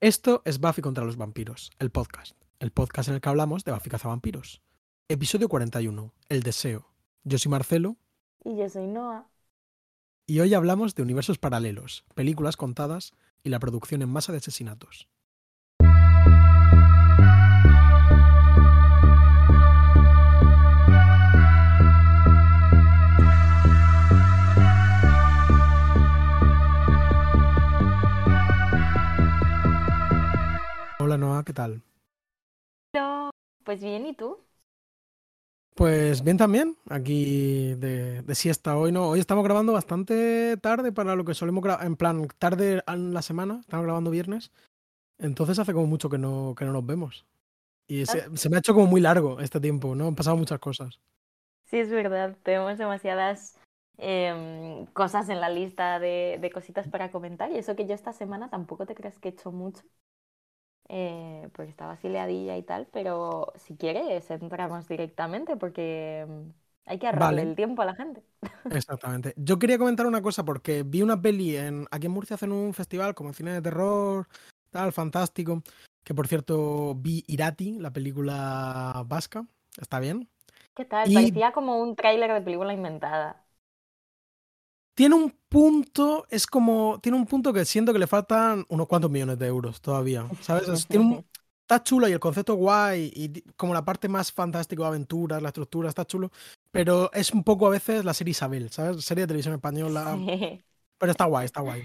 Esto es Buffy contra los vampiros, el podcast. El podcast en el que hablamos de Buffy cazavampiros. Episodio 41, El deseo. Yo soy Marcelo Y yo soy Noah. y hoy hablamos de universos paralelos, películas contadas y la producción en masa de asesinatos. Hola ¿qué tal? Pues bien, ¿y tú? Pues bien también, aquí de, de siesta hoy, ¿no? Hoy estamos grabando bastante tarde para lo que solemos grabar, en plan, tarde en la semana, estamos grabando viernes, entonces hace como mucho que no, que no nos vemos. Y se, se me ha hecho como muy largo este tiempo, ¿no? Han pasado muchas cosas. Sí, es verdad, tenemos demasiadas em, cosas en la lista de, de cositas para comentar y eso que yo esta semana tampoco te creas que he hecho mucho, eh, porque estaba así liadilla y tal, pero si quieres entramos directamente porque em, hay que ahorrarle Vale. el tiempo a la gente. Exactamente. Yo quería comentar una cosa porque vi una peli en, aquí en Murcia hacen un festival como cine de terror, tal, fantástico, que por cierto vi Irati, la película vasca, está bien. ¿Qué tal? Y- Parecía como un tráiler de película inventada. Tiene un punto, es como, tiene un punto que siento que le faltan unos cuantos millones de euros todavía, ¿sabes? Es- tiene un- está chulo y el concepto guay y como la parte más fantástica de aventuras, la estructura, está chulo, pero es un poco a veces la serie Isabel, ¿sabes? Serie de televisión española, Sí. pero está guay, está guay.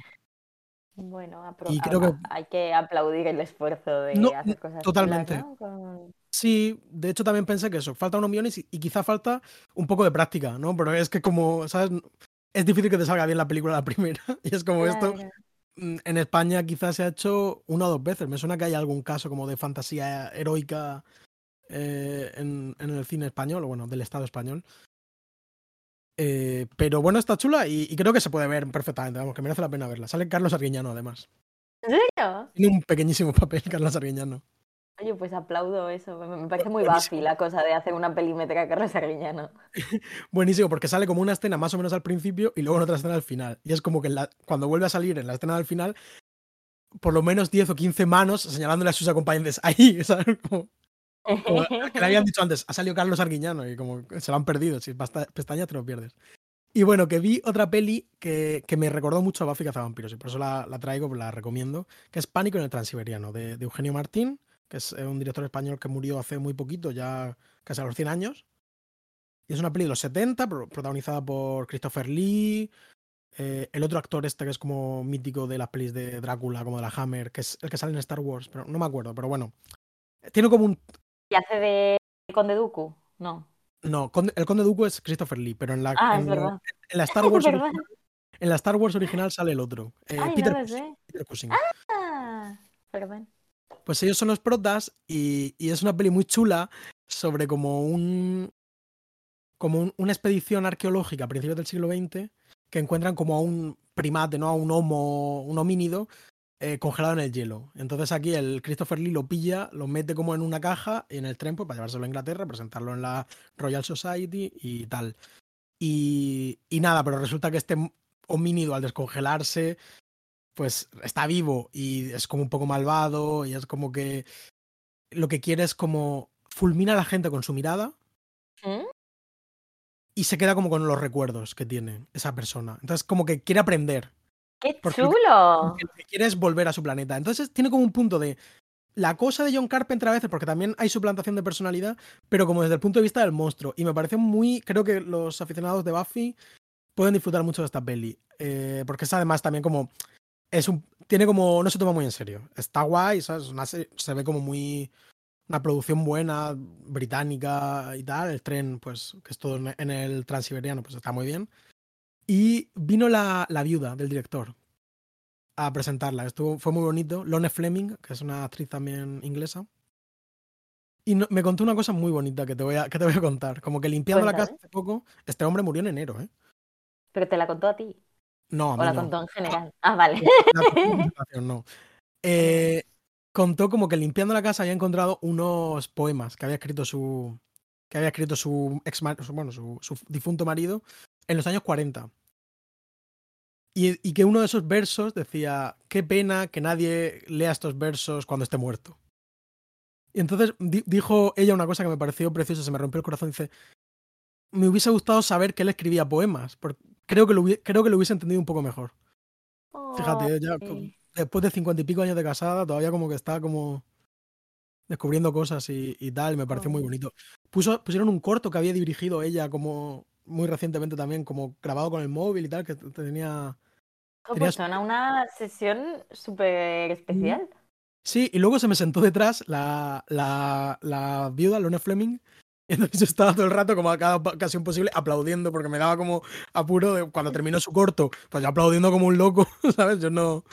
Bueno, Y creo que- hay que aplaudir el esfuerzo de No, hacer cosas chulas, totalmente. ¿no? Con- Sí, de hecho también pensé que eso, falta unos millones y, y quizá falta un poco de práctica, ¿no? Pero es que como, ¿sabes? Es difícil que te salga bien la película la primera. Y es como esto, Claro. mm, en España quizás se ha hecho una o dos veces. Me suena que hay algún caso como de fantasía heroica eh, en, en el cine español, o bueno, del Estado español. Eh, pero bueno, está chula y, y creo que se puede ver perfectamente, vamos, que merece la pena verla. Sale Carlos Arguiñano además. ¿En serio? Tiene un pequeñísimo papel Carlos Arguiñano. Oye, pues aplaudo eso. Me, parece muy. Buffy la cosa de hacer una pelímetra a Carlos Arguiñano. Buenísimo, porque sale como una escena más o menos al principio y luego en otra escena al final. Y es como que la- cuando vuelve a salir en la escena del final, por lo menos 10 o 15 manos señalándole a sus acompañantes ahí, ¿sabes? Como, como que le habían dicho antes, ha salido Carlos Arguiñano y como se lo han perdido, si pestañas te lo pierdes. Y bueno, que vi otra peli que, que me recordó mucho a Buffy Cazavampiros y por eso la, la traigo, la recomiendo, que es Pánico en el Transiberiano, de, de Eugenio Martín, que es eh, un director español que murió hace muy poquito, ya casi a los 100 años. Y es una peli de los 70, pro- protagonizada por Christopher Lee, eh, el otro actor este que es como mítico de las pelis de Drácula, como de la Hammer, que es el que sale en Star Wars, pero no me acuerdo, pero bueno. Tiene como un... ¿Y hace de Conde Dooku? No. No, el Conde Dooku es Christopher Lee, pero en la, Ah, en la- en la Star Wars original, en la Star Wars original sale el otro, eh, Ay, no. Peter Cushing. Ah, perdón. Pues ellos son los protas y, y es una peli muy chula sobre como un como un- una expedición arqueológica a principios del siglo XX que encuentran como a un primate, ¿no? A un homo, un homínido eh, congelado en el hielo. Entonces aquí el Christopher Lee lo pilla, lo mete como en una caja en el tren pues, para llevárselo a Inglaterra, presentarlo en la Royal Society y tal. Y, y nada, pero resulta que este homínido al descongelarse pues está vivo y es como un poco malvado y es como que lo que quiere es como fulmina a la gente con su mirada ¿Mm? y se queda como con los recuerdos que tiene esa persona. Entonces como que quiere aprender, ¡Qué Porque lo que- chulo! lo que quiere es volver a su planeta. Entonces tiene como un punto de la cosa de John Carpenter a veces, porque también hay suplantación de personalidad, pero como desde el punto de vista del monstruo. Y me parece muy, creo que los aficionados de Buffy pueden disfrutar mucho de esta peli, eh, porque es además también como es un tiene como no se toma muy en serio. Está guay, ¿sabes? Una se, se ve como muy una producción buena británica y tal. El tren, pues que es todo en, el transiberiano, pues está muy bien. Y vino la, la viuda del director a presentarla. Estuvo, fue muy bonito. Lone Fleming, que es una actriz también inglesa. Y no- me contó una cosa muy bonita que te voy a, que te voy a contar. Como que limpiando la casa hace poco, este hombre murió en enero, ¿eh? Pero te la contó a ti. No, a O mí la no. contó en general. Ah, vale. No. Eh, contó como que limpiando la casa había encontrado unos poemas que había escrito su que había escrito su ex su- bueno su, su difunto marido en los años 40 Y, y que uno de esos versos decía, qué pena que nadie lea estos versos cuando esté muerto. Y entonces di- dijo ella una cosa que me pareció preciosa, se me rompió el corazón. Dice, me hubiese gustado saber que él escribía poemas, porque creo que lo, creo que lo hubiese entendido un poco mejor. Fíjate, co- Ay. después de cincuenta y pico años de casada, todavía como que está como descubriendo cosas y, y tal, me pareció muy Oh. bonito. Puso, pusieron un corto que había dirigido ella como muy recientemente también, como grabado con el móvil y tal, que tenía... Tenías- Pues una sesión súper especial. Sí, y luego se me sentó detrás la, la, la viuda, Lorna Fleming, entonces yo estaba todo el rato, como a cada ocasión posible, aplaudiendo, porque me daba como apuro de cuando terminó su corto, pues yo aplaudiendo como un loco, ¿sabes? Yo no...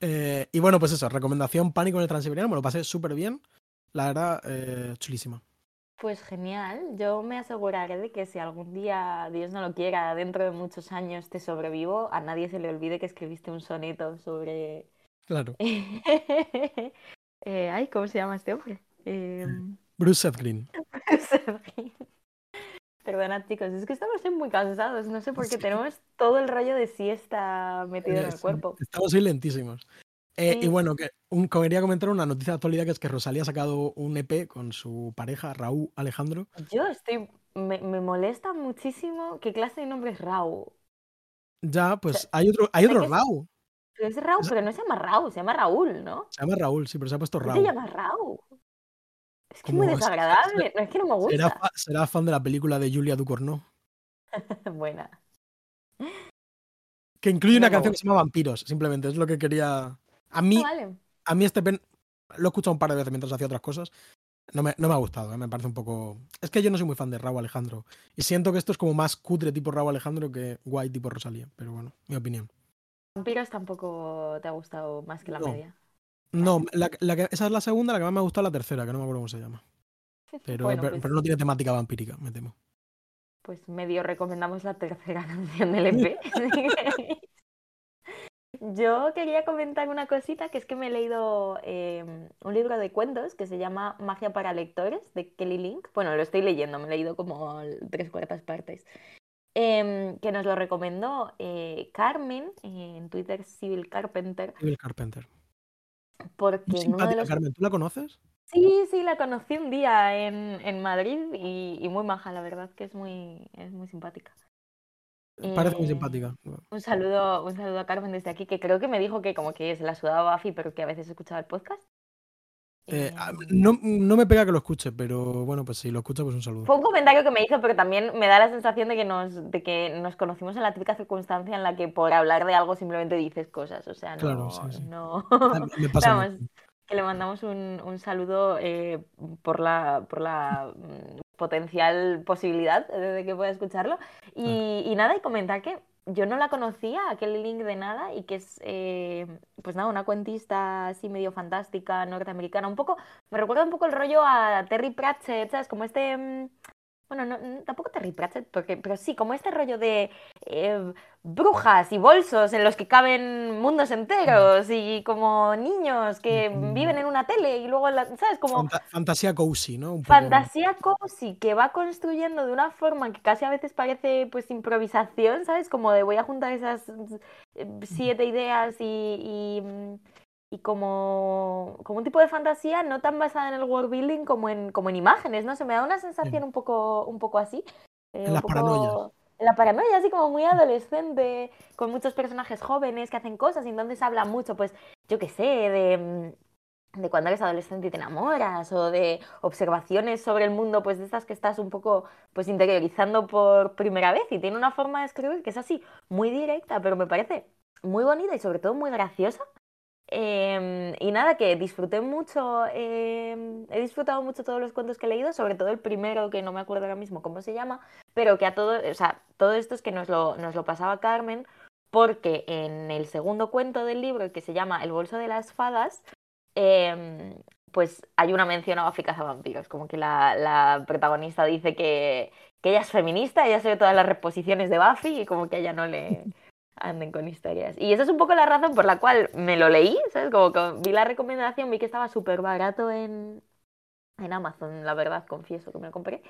Eh, y bueno, pues eso, recomendación Pánico en el Transiberiano, me lo pasé súper bien, la verdad, eh, chulísima. Pues genial. Yo me aseguraré de que si algún día, Dios no lo quiera, dentro de muchos años te sobrevivo, a nadie se le olvide que escribiste un soneto sobre... Claro. Eh, ay, ¿cómo se llama este hombre? Bruce Seth Perdona, chicos, es que estamos muy cansados. No sé por qué Sí. tenemos todo el rollo de siesta metido en el cuerpo. Estamos hoy lentísimos. Eh, Y bueno, que un, quería comentar una noticia de actualidad que es que Rosalía ha sacado un EP con su pareja Raúl Alejandro. Yo estoy. Me, me molesta muchísimo qué clase de nombre es Raúl. Ya, pues hay otro, hay otro es- Raúl. Pero es Raúl, pero no se llama Raúl, se llama Raúl, ¿no? Se llama Raúl, sí, pero se ha puesto ¿Por qué Raúl. se llama Raúl? Es que es muy es- desagradable. No es que no me gusta. será fan de la película de Julia Ducournau. Buena. Que incluye una canción que se llama Vampiros, simplemente. Es lo que quería. A Ah, mí, vale. a mí este pen. Lo he escuchado un par de veces mientras hacía otras cosas. No me, no me ha gustado, ¿eh? me parece un poco. Es que yo no soy muy fan de Raúl Alejandro. Y siento que esto es como más cutre tipo Raúl Alejandro que guay tipo Rosalía. Pero bueno, mi opinión. Vampiros tampoco te ha gustado más que la media. No, la, la que- esa es la segunda, la que más me gustado es la tercera, que no me acuerdo cómo se llama. Pero, Bueno, pero, pues- pero no tiene temática vampírica, me temo. Pues medio recomendamos la tercera canción del EP. Yo quería comentar una cosita, que es que me he leído eh, un libro de cuentos que se llama Magia para lectores, de Kelly Link. Bueno, lo estoy leyendo, me he leído como tres cuartas partes. Em, que nos lo recomendó eh, Carmen, en Twitter Civil Carpenter, Bill Carpenter. Porque simpática, los... Carmen. ¿Tú la conoces? Sí, sí, la conocí un día en, en Madrid y, y muy maja, la verdad que es muy, es muy simpática. Parece muy Eh, simpática. Un saludo, un saludo a Carmen desde aquí, que creo que me dijo que como que se la sudaba Buffy, pero que a veces escuchaba el podcast. Eh, Eh, ah, no, no me pega que lo escuche, pero bueno, pues si lo escucha, pues un saludo. Fue un comentario que me hizo, pero también me da la sensación de que nos, de que nos conocimos en la típica circunstancia en la que por hablar de algo simplemente dices cosas. O sea, no. Claro, sí, sí. no... Ah, Me pasa Vamos, que le mandamos un, un saludo eh, por la, por la mm, potencial posibilidad de que pueda escucharlo. Y, y nada, y comentar que yo no la conocía, aquel link de nada, y que es, eh, pues nada, una cuentista así medio fantástica, norteamericana, un poco, me recuerda un poco el rollo a Terry Pratchett, ¿sabes? Como este... mm, Bueno, no, tampoco Terry Pratchett, porque, pero sí, como este rollo de eh, brujas y bolsos en los que caben mundos enteros y como niños que Mm. viven en una tele y luego, la- ¿sabes? Como Fanta- fantasía cozy, ¿no? Un poco. fantasía cozy que va construyendo de una forma que casi a veces parece pues improvisación, ¿sabes? Como de voy a juntar esas eh, siete ideas y, y, mm, y como, como un tipo de fantasía no tan basada en el world building como en, como en imágenes, ¿no? Se me da una sensación un poco, un poco así. eh, En las poco- paranoias. en la paranoia, así como muy adolescente, con muchos personajes jóvenes que hacen cosas y entonces habla mucho, pues, yo qué sé, de, mm, de cuando eres adolescente y te enamoras o de observaciones sobre el mundo, pues de estas que estás un poco, pues, interiorizando por primera vez y tiene una forma de escribir que es así, muy directa, pero me parece muy bonita y sobre todo muy graciosa. Em, y nada, que disfruté mucho, em, he disfrutado mucho todos los cuentos que he leído, sobre todo el primero, que no me acuerdo ahora mismo cómo se llama, pero que a todo, o sea, todo esto es que nos lo, nos lo pasaba Carmen, porque en el segundo cuento del libro, que se llama El bolso de las fadas, em, pues hay una mención a Buffy cazavampiros, como que la, protagonista dice que, que ella es feminista, ella se ve todas las reposiciones de Buffy y como que a ella no le anden con historias. Y esa es un poco la razón por la cual me lo leí, ¿sabes? Como que vi la recomendación, vi que estaba súper barato en, en Amazon, la verdad, confieso que me lo compré.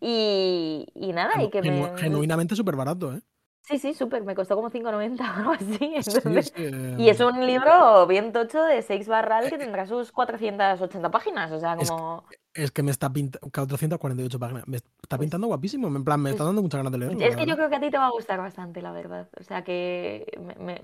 Y, y nada, y que me... Genuinamente súper barato, ¿eh? Sí, sí, súper. Me costó como 5,90 o algo así. Sí, entonces- sí, Y es eh, un libro bien tocho de 6 barral que tendrá sus 480 páginas. O sea, Es- como. Es que me está pintando. 448 páginas. Me está Pues- pintando guapísimo. En plan, me está pues- dando muchas ganas de leerlo. Es que yo creo que a ti te va a gustar bastante, la verdad. O sea, que me, me-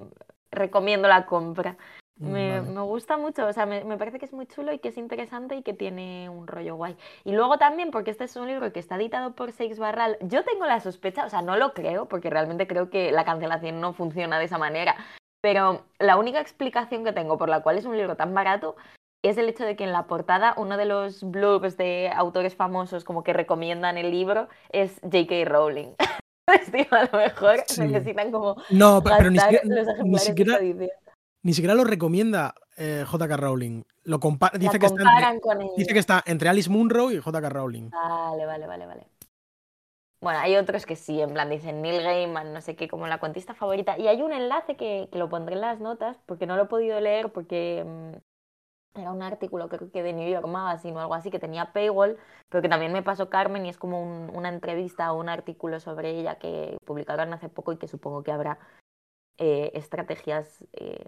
recomiendo la compra. Mm, Me, vale. me gusta mucho, o sea, me, me parece que es muy chulo y que es interesante y que tiene un rollo guay. Y luego también, porque este es un libro que está editado por Seix Barral, yo tengo la sospecha, o sea, no lo creo, porque realmente creo que la cancelación no funciona de esa manera, pero la única explicación que tengo por la cual es un libro tan barato es el hecho de que en la portada uno de los blurbs de autores famosos como que recomiendan el libro es J.K. Rowling. Entonces, a lo mejor Sí. necesitan como No, pe- pero ni siquiera, los ejemplares. Ni siquiera lo recomienda eh, J.K. Rowling. Lo compa- dice, que está entre, comparan con ella. dice que está entre Alice Munro y J.K. Rowling. Vale, vale, vale, vale. Bueno, hay otros que sí, en plan dicen Neil Gaiman, no sé qué, como la cuentista favorita. Y hay un enlace que, que lo pondré en las notas, porque no lo he podido leer, porque mm, era un artículo, creo que de New York Magazine o algo así, que tenía paywall, pero que también me pasó Carmen y es como un- una entrevista o un artículo sobre ella que publicaron hace poco y que supongo que habrá eh, estrategias eh,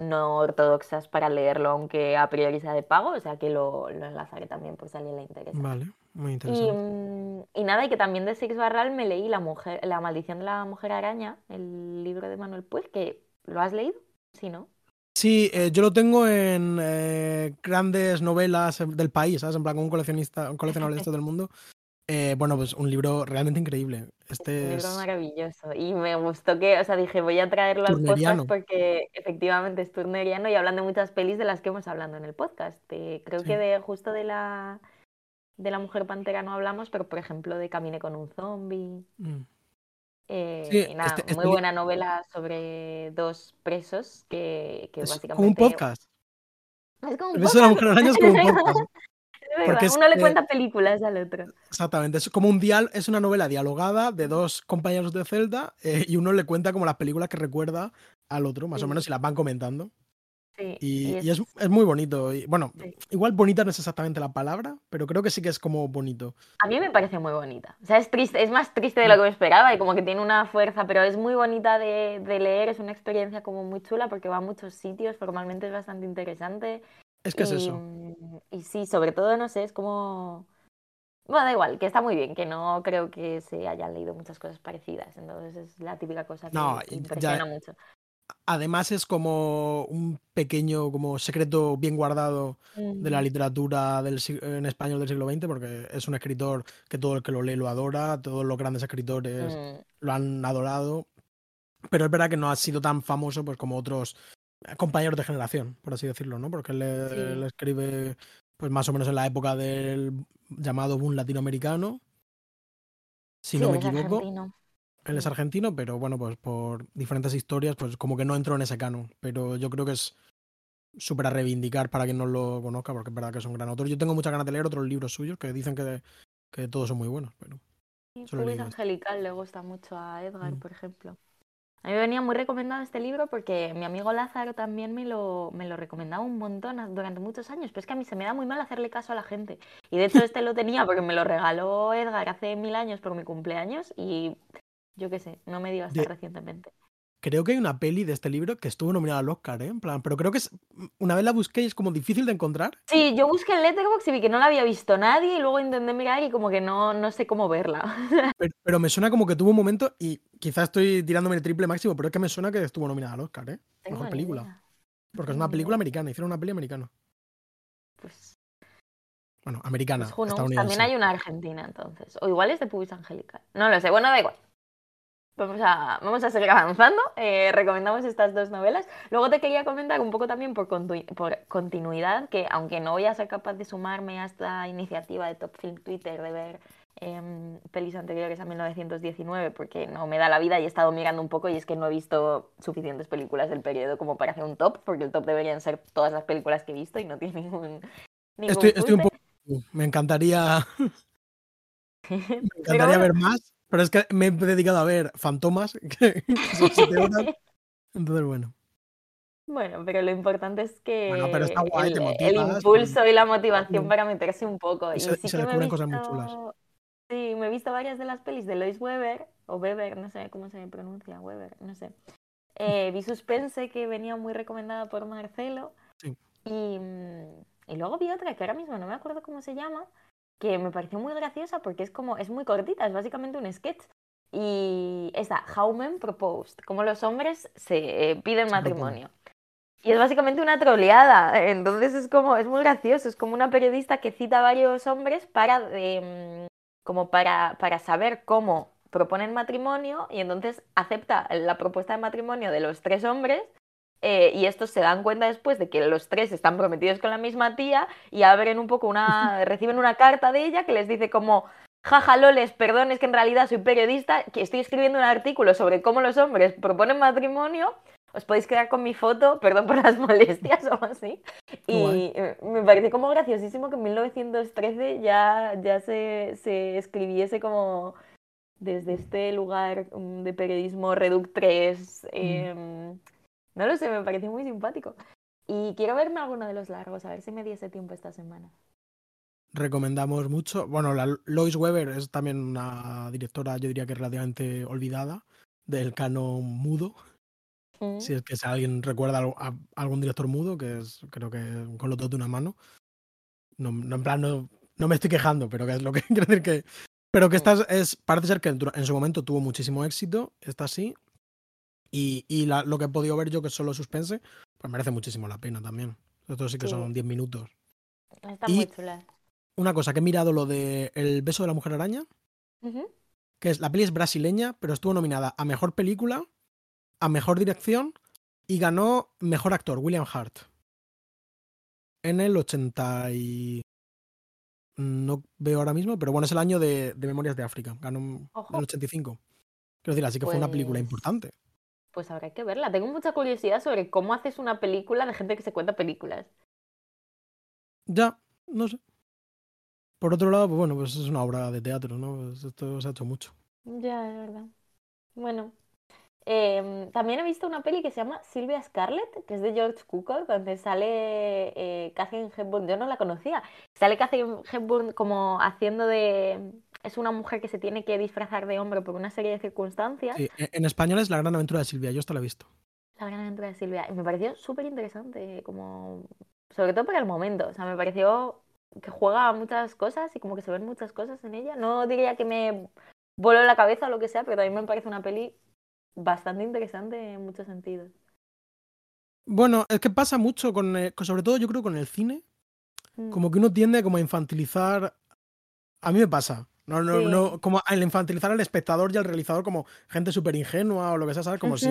no ortodoxas para leerlo, aunque a priori sea de pago, o sea que lo, lo enlazaré también por si a alguien le interesa. Vale, muy Y, interesante. mm, y nada, y que también de Six Barral me leí La mujer, La maldición de la mujer araña, el libro de Manuel Puig, que ¿lo has leído? Sí, ¿no? Sí, eh, yo lo tengo en eh, grandes novelas del país, ¿sabes? En plan, como un coleccionista, un coleccionable de esto del mundo. Eh, bueno, pues un libro realmente increíble. Este Un libro es. maravilloso. Y me gustó que, o sea, dije, voy a traerlo al podcast porque efectivamente es turneriano y hablan de muchas pelis de las que hemos hablado en el podcast. Eh, creo Sí. que de justo de la de la mujer pantera no hablamos, pero por ejemplo de Camine con un zombie. Mm. Eh, Sí, y nada, este- este muy buena novela sobre dos presos que, que Es básicamente... como un podcast. Es como un El beso de la podcast. mujer araña es como un podcast. Porque es Uno le cuenta películas al otro. Exactamente, es como un dial, es una novela dialogada de dos compañeros de celda eh, y uno le cuenta como las películas que recuerda al otro, más o menos, y las van comentando. Sí, Y, y y es, es muy bonito. Y, bueno, Sí. igual bonita no es exactamente la palabra, pero creo que sí que es como bonito. A mí me parece muy bonita. O sea, es triste, es más triste de lo que me esperaba y como que tiene una fuerza, pero es muy bonita de, de leer, es una experiencia como muy chula porque va a muchos sitios, formalmente es bastante interesante. Es que es y, eso. mm, Y sí, sobre todo, no sé, es como... Bueno, da igual, que está muy bien, que no creo que se hayan leído muchas cosas parecidas, entonces es la típica cosa que No, y ya- impresiona mucho. Además es como un pequeño como secreto bien guardado de la literatura del, en español del siglo XX, porque es un escritor que todo el que lo lee lo adora, todos los grandes escritores mm, lo han adorado, pero es verdad que no ha sido tan famoso pues como otros compañeros de generación, por así decirlo, ¿no? Porque él, le- Sí. él escribe pues más o menos en la época del llamado boom latinoamericano, si sí, no me equivoco. argentino. Él es argentino, pero bueno, pues por diferentes historias, pues como que no entró en ese canon. Pero yo creo que es súper a reivindicar para quien no lo conozca, porque es verdad que es un gran autor. Yo tengo muchas ganas de leer otros libros suyos que dicen que, que todos son muy buenos, pero leído este. Angelical le gusta mucho a Edgar, Mm. por ejemplo. A mí me venía muy recomendado este libro porque mi amigo Lázaro también me lo, me lo recomendaba un montón durante muchos años, pero es que a mí se me da muy mal hacerle caso a la gente. Y de hecho este lo tenía porque me lo regaló Edgar hace mil años por mi cumpleaños y yo qué sé, no me dio hasta De- recientemente. Creo que hay una peli de este libro que estuvo nominada al Oscar, ¿eh? En plan, pero creo que es, una vez la busqué y es como difícil de encontrar. Sí, yo busqué en Letterboxd y vi que no la había visto nadie y luego intenté mirar y como que no, no sé cómo verla. Pero, pero me suena como que tuvo un momento y quizás estoy tirándome el triple máximo, pero es que me suena que estuvo nominada al Oscar, ¿eh? Tengo Mejor película. idea. Porque es una película americana, hicieron una peli americana. Pues, Bueno, americana, pues. También hay una argentina entonces. O igual es de Pubis Angelical. No lo sé. Bueno, da igual. Vamos a, vamos a seguir avanzando. Eh, recomendamos estas dos novelas. Luego te quería comentar un poco también por, continu- por continuidad, que aunque no voy a ser capaz de sumarme a esta iniciativa de Top Film Twitter de ver em, pelis anteriores a 1919, porque no me da la vida y he estado mirando un poco y es que no he visto suficientes películas del periodo como para hacer un top, porque el top deberían ser todas las películas que he visto y no tiene ningún... ningún Estoy, estoy un poco. Me encantaría, me encantaría ver más, pero es que me he dedicado a ver Fantomas, que horas. Entonces, bueno. Bueno, pero lo importante es que Bueno, pero está guay, te el, motivas, el impulso y la motivación Mm. para meterse un poco. Y Y, se- sí se que me he descubren cosas muy chulas. visto, sí, me he visto varias de las pelis de Lois Weber, o Weber, no sé cómo se pronuncia, Weber, no sé. Eh, vi Suspense, que venía muy recomendada por Marcelo. Sí. Y, mm, y luego vi otra que ahora mismo no me acuerdo cómo se llama, que me pareció muy graciosa porque es como, es muy cortita, es básicamente un sketch. Y esta, How Men Proposed, como los hombres se eh, piden matrimonio. Y es básicamente una troleada, entonces es como, es muy gracioso, es como una periodista que cita a varios hombres para, em, como para, para saber cómo proponen matrimonio y entonces acepta la propuesta de matrimonio de los tres hombres eh, y estos se dan cuenta después de que los tres están prometidos con la misma tía y abren un poco una, reciben una carta de ella que les dice como, jaja loles, perdón, es que en realidad soy periodista, que estoy escribiendo un artículo sobre cómo los hombres proponen matrimonio, os podéis quedar con mi foto, perdón por las molestias o así. Y Guay. eh, me parece como graciosísimo que en 1913 ya, ya se, se escribiese como desde este lugar mm, de periodismo reductres. em, no lo sé, me pareció muy simpático. Y quiero verme alguno de los largos, a ver si me diese tiempo esta semana. Recomendamos mucho. Bueno, la Lois Weber es también una directora, yo diría que relativamente olvidada, del canon mudo. Mm. Si es que si alguien recuerda a algún director mudo, que es creo que con los dos de una mano. No, no, en plan, no, no me estoy quejando, pero que es lo que quiero decir que. Pero que esta es, parece ser que en su momento tuvo muchísimo éxito, esta sí. Y, y la- lo que he podido ver yo, que es solo suspense, pues merece muchísimo la pena también. Esto sí que Sí. son 10 minutos. Está Y- muy chula. Una cosa que he mirado lo de El beso de la mujer araña, que es la peli es brasileña, pero estuvo nominada a mejor película, a mejor dirección y ganó mejor actor, William Hart. En el 80 y no veo ahora mismo, pero bueno, es el año de, de Memorias de África, ganó en el 85. Quiero decir, así que fue una película Pues- importante. Pues habrá que verla. Tengo mucha curiosidad sobre cómo haces una película de gente que se cuenta películas. Ya, no sé. Por otro lado, pues bueno, pues es una obra de teatro, ¿no? Pues esto se ha hecho mucho. Ya, es verdad. Bueno, em, también he visto una peli que se llama Silvia Scarlett, que es de George Cukor, donde sale eh, Catherine Hepburn. Yo no la conocía. Sale Catherine Hepburn como haciendo de... Es una mujer que se tiene que disfrazar de hombre por una serie de circunstancias. Sí, e- en español es La gran aventura de Silvia, yo esto la he visto. La gran aventura de Silvia. Y me pareció súper interesante, como... Sobre todo para el momento. O sea, me pareció que juega a muchas cosas y como que se ven muchas cosas en ella. No diría que me voló la cabeza o lo que sea, pero también me parece una peli bastante interesante en muchos sentidos. Bueno, es que pasa mucho con, eh, sobre todo yo creo con el cine, Mm. como que uno tiende como a infantilizar. A mí me pasa. No, no, Sí. no, como a infantilizar al espectador y al realizador como gente súper ingenua o lo que sea, ¿sabes? Como si,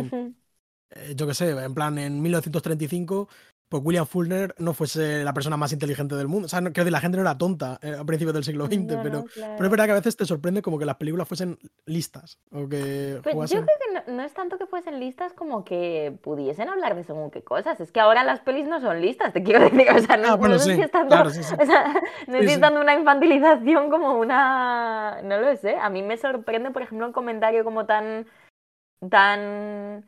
eh, yo qué sé, en plan, en 1935, pues William Fulner no fuese la persona más inteligente del mundo. O sea, no, quiero decir, la gente no era tonta eh, a principios del siglo XX, No, pero, no, pero es verdad que a veces te sorprende como que las películas fuesen listas o que Pues yo creo que no, es tanto que fuesen listas como que pudiesen hablar de según qué cosas. Es que ahora las pelis no son listas, te quiero decir. O sea, no, Ah, bueno, sí, si claro, sí, sí. o sea, una infantilización como una... No lo sé. A mí me sorprende, por ejemplo, un comentario como tan... tan...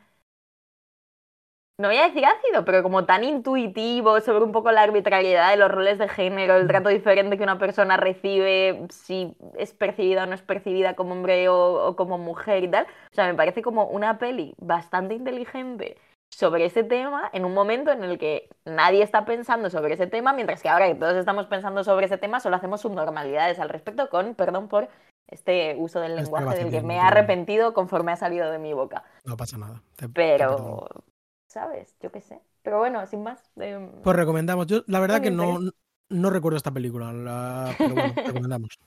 No voy a decir ácido, pero como tan intuitivo sobre un poco la arbitrariedad de los roles de género, el trato diferente que una persona recibe, si es percibida o no es percibida como hombre o, o como mujer y tal. O sea, me parece como una peli bastante inteligente sobre ese tema en un momento en el que nadie está pensando sobre ese tema, mientras que ahora que todos estamos pensando sobre ese tema, solo hacemos subnormalidades al respecto con, perdón por este uso del Estoy lenguaje del que me he arrepentido conforme ha salido de mi boca. No pasa nada. te-. Pero, ¿sabes? Yo qué sé. Pero bueno, sin más. em, Pues recomendamos. Yo, la verdad que no, no recuerdo esta película, la- pero bueno, recomendamos.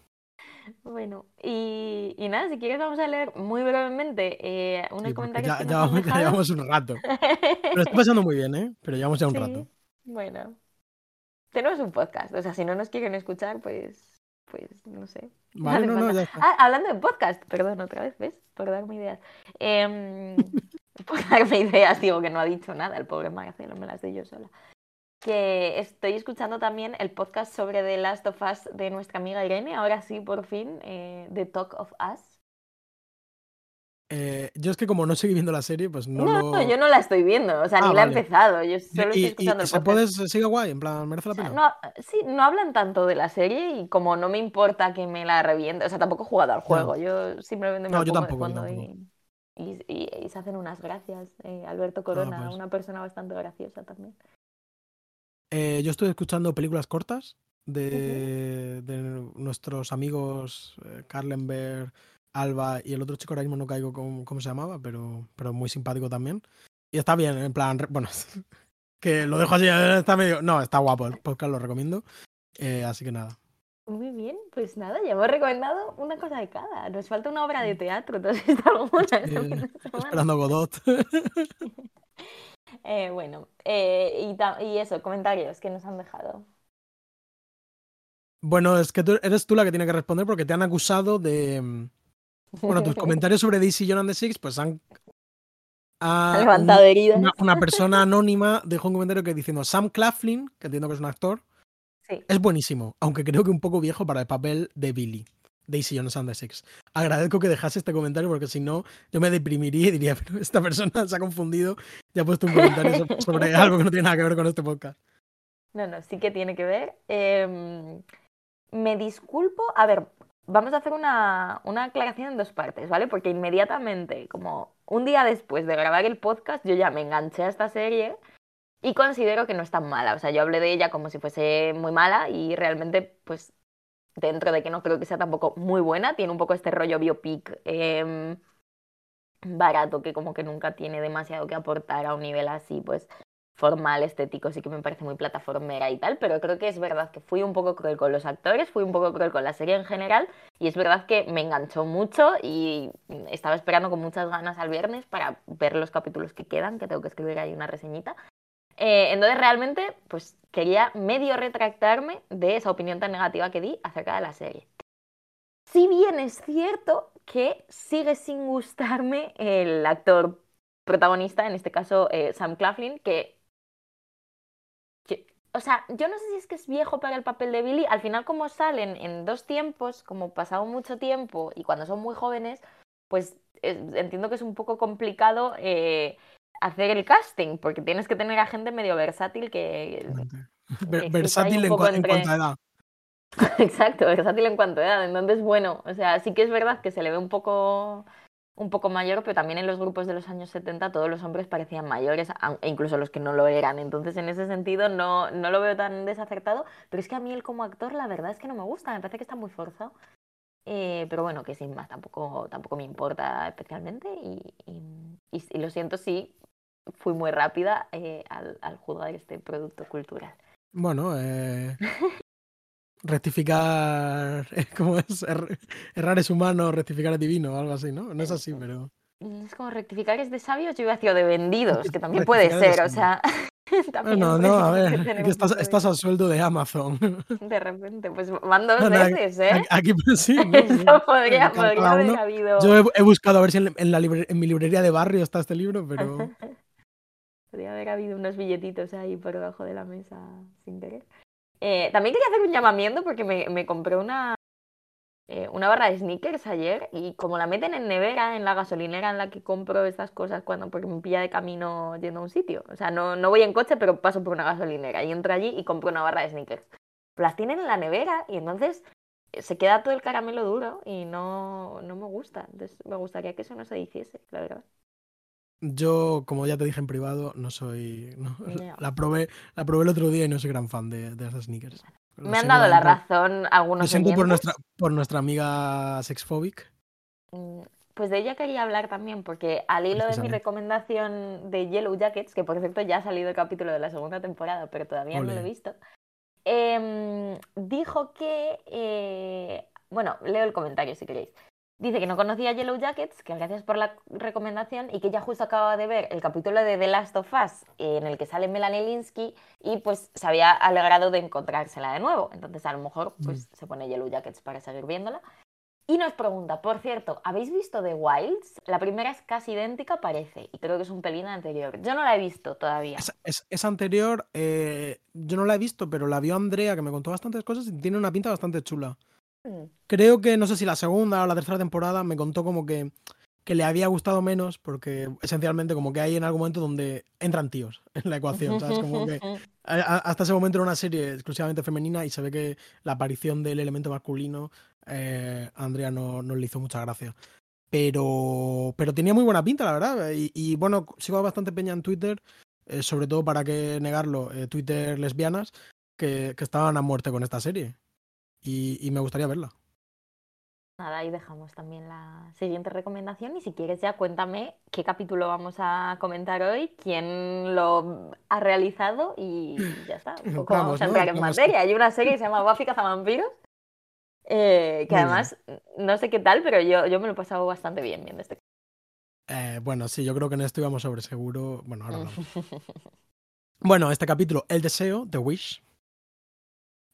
Bueno, y, y nada, si quieres vamos a leer muy brevemente eh, unos Sí, comentarios ya, que ya nos ya llevamos un rato. Lo estoy pasando muy bien, ¿eh? Pero llevamos ya un Sí, rato. Bueno, tenemos un podcast, o sea, si no nos quieren escuchar, pues, pues no sé. Vale, no, no, ya está. Ah, hablando de podcast, perdón, otra vez, ¿ves? Por darme ideas. Em, por darme ideas, digo que no ha dicho nada el pobre Marcelo, me las doy yo sola. Que estoy escuchando también el podcast sobre The Last of Us de nuestra amiga Irene, ahora sí, por fin, eh, The Talk of Us. Eh, yo es que como no seguí viendo la serie, pues no, No, lo... no, yo no la estoy viendo, o sea, Ah, ni la he vale. empezado, yo solo estoy y, y- escuchando y el se podcast. puede, se- sigue guay, en plan, merece la O sea, pena. no, sí, no hablan tanto de la serie y como no me importa que me la reviente, o sea, tampoco he jugado al juego, yo simplemente me No, yo de tampoco, yo tampoco. y, y- y- y se hacen unas gracias. Eh, Alberto Corona, pues. una persona bastante graciosa también. Eh, yo estoy escuchando películas cortas de, de nuestros amigos eh, Carlenberg, Alba y el otro chico ahora mismo no caigo cómo, cómo se llamaba, pero, pero muy simpático también. Y está bien, en plan, bueno, que lo dejo así, eh, está medio... No, está guapo el podcast, lo recomiendo. Eh, así que nada. Muy bien, pues nada, ya hemos recomendado una cosa de cada. Nos falta una obra de teatro, ¿tú has visto alguna Eh, esperando Godot. Eh, bueno, eh, y, eso, comentarios que nos han dejado. bueno, es que tú, eres tú la que tiene que responder porque te han acusado de... mm, Bueno, tus comentarios sobre DC John and the Six, pues han... Ha ha- levantado heridas. una, una persona anónima dejó un comentario que diciendo Sam Claflin, que entiendo que es un actor, Sí. es buenísimo, aunque creo que un poco viejo para el papel de Billy. Daisy Jones and the Six. Agradezco que dejase este comentario porque si no, yo me deprimiría y diría, pero esta persona se ha confundido y ha puesto un comentario so- sobre algo que no tiene nada que ver con este podcast. No, no, sí que tiene que ver. Em, me disculpo. A ver, vamos a hacer una, una aclaración en dos partes, ¿vale? Porque inmediatamente, como un día después de grabar el podcast, yo ya me enganché a esta serie y considero que no es tan mala. O sea, yo hablé de ella como si fuese muy mala y realmente, pues, dentro de que no creo que sea tampoco muy buena, tiene un poco este rollo biopic em, barato que como que nunca tiene demasiado que aportar a un nivel así, pues formal, estético, sí que me parece muy plataformera y tal, pero creo que es verdad que fui un poco cruel con los actores, fui un poco cruel con la serie en general y es verdad que me enganchó mucho y estaba esperando con muchas ganas al viernes para ver los capítulos que quedan, que tengo que escribir ahí una reseñita. Eh, entonces realmente pues quería medio retractarme de esa opinión tan negativa que di acerca de la serie. Si bien es cierto que sigue sin gustarme el actor protagonista, en este caso eh, Sam Claflin, que o sea, yo no sé si es que es viejo para el papel de Billy. Al final, como salen en dos tiempos, como pasado mucho tiempo y cuando son muy jóvenes, pues eh, entiendo que es un poco complicado eh, hacer el casting, porque tienes que tener a gente medio versátil que. Ver- versátil en, en cuanto a edad. Exacto, versátil en cuanto a edad. Entonces, bueno, o sea, sí que es verdad que se le ve un poco, un poco mayor, pero también en los grupos de los años 70 todos los hombres parecían mayores, e incluso los que no lo eran. Entonces, en ese sentido, no, no lo veo tan desacertado. Pero es que a mí él como actor, la verdad es que no me gusta, me parece que está muy forzado. Eh, pero bueno, que sin más, tampoco, tampoco me importa especialmente. Y, y- y- y lo siento, sí, fui muy rápida eh, al, al juzgar este producto cultural. Bueno, eh, rectificar, ¿cómo es? Er- errar es humano, rectificar es divino o algo así, ¿no? No es así, pero... Es como rectificar es de sabios, yo iba hacia de vendidos, que también puede ser, o sea. también puede no, a ver, que estás, poco estás al sueldo de Amazon. de- repente, pues van dos No, no, veces, ¿eh? Aquí, pues, sí, ¿no? Eso podría, haber habido. Yo he, he buscado a ver si en, en la libre- en mi librería de barrio está este libro, pero... Podría haber habido unos billetitos ahí por debajo de la mesa sin querer. Eh, también quería hacer un llamamiento porque me, me compré una, eh, una barra de sneakers ayer y como la meten en nevera, en la gasolinera en la que compro estas cosas cuando porque me pilla de camino yendo a un sitio. O sea, no, no voy en coche, pero paso por una gasolinera y entro allí y compro una barra de sneakers. Las tienen en la nevera y entonces eh, se queda todo el caramelo duro y no, no me gusta. Entonces me gustaría que eso no se hiciese, la verdad. Yo, como ya te dije en privado, no soy... no, la, probé, la probé el otro día y no soy gran fan de, de las sneakers. Lo Me han dado la por- razón Lo algunos siento por nuestra, por nuestra amiga sexphobic. Mm, Pues de ella quería hablar también, porque al hilo de mi recomendación de Yellow Jackets, que por cierto ya ha salido el capítulo de la segunda temporada, pero todavía no lo he visto, em, dijo que, eh, bueno, leo el comentario si queréis. Dice que no conocía Yellow Jackets, que gracias por la recomendación y que ya justo acaba de ver el capítulo de The Last of Us en el que sale Melanie Linsky y pues se había alegrado de encontrársela de nuevo. Entonces a lo mejor pues se pone Yellow Jackets para seguir viéndola. Y nos pregunta, por cierto, ¿habéis visto The Wilds? La primera es casi idéntica, parece, y creo que es un pelín anterior. Yo no la he visto todavía. Es, es- es anterior, eh, yo no la he visto, pero la vio Andrea, que me contó bastantes cosas y tiene una pinta bastante chula. Creo que, no sé si la segunda o la tercera temporada, me contó como que que le había gustado menos porque esencialmente como que hay en algún momento donde entran tíos en la ecuación, ¿sabes? Como que hasta ese momento era una serie exclusivamente femenina y se ve que la aparición del elemento masculino eh, a Andrea no, no, le hizo mucha gracia. Pero, pero tenía muy buena pinta, la verdad. Y, bueno, sigo bastante peña en Twitter, eh, sobre todo para que negarlo, eh, Twitter lesbianas, que, que, estaban a muerte con esta serie. Y, y me gustaría verla. Nada, ahí dejamos también la siguiente recomendación y si quieres ya cuéntame qué capítulo vamos a comentar hoy, quién lo ha realizado y ya está. Un poco vamos, a entrar en materia. Hay una serie que se llama Buffy Cazavampiros, eh, que además no sé qué tal, pero yo, yo me lo he pasado bastante bien viendo este eh, bueno, sí, yo creo que en esto íbamos sobre seguro. Bueno, ahora hablamos. bueno, este capítulo, El Deseo, The Wish,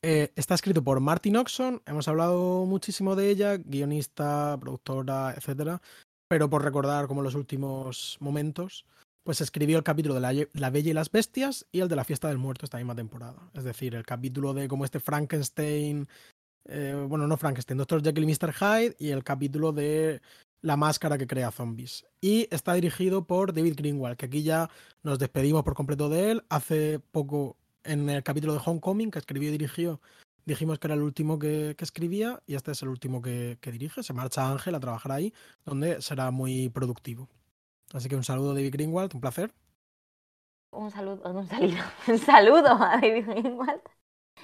eh, está escrito por Martin Oxon, hemos hablado muchísimo de ella, guionista, productora, etc. Pero por recordar como los últimos momentos, pues escribió el capítulo de la, Bella y las Bestias y el de la Fiesta del Muerto esta misma temporada. Es decir, el capítulo de como este Frankenstein, eh, bueno, no Frankenstein, Dr. Jekyll y Mr. Hyde y el capítulo de la máscara que crea zombies. Y está dirigido por David Greenwald, que aquí ya nos despedimos por completo de él. Hace poco en el capítulo de Homecoming que escribió y dirigió, dijimos que era el último que, escribía y este es el último que, dirige. Se marcha Ángel a trabajar ahí, donde será muy productivo. Así que un saludo, David Greenwald, un placer. Un saludo, un saludo, un saludo a David Greenwald.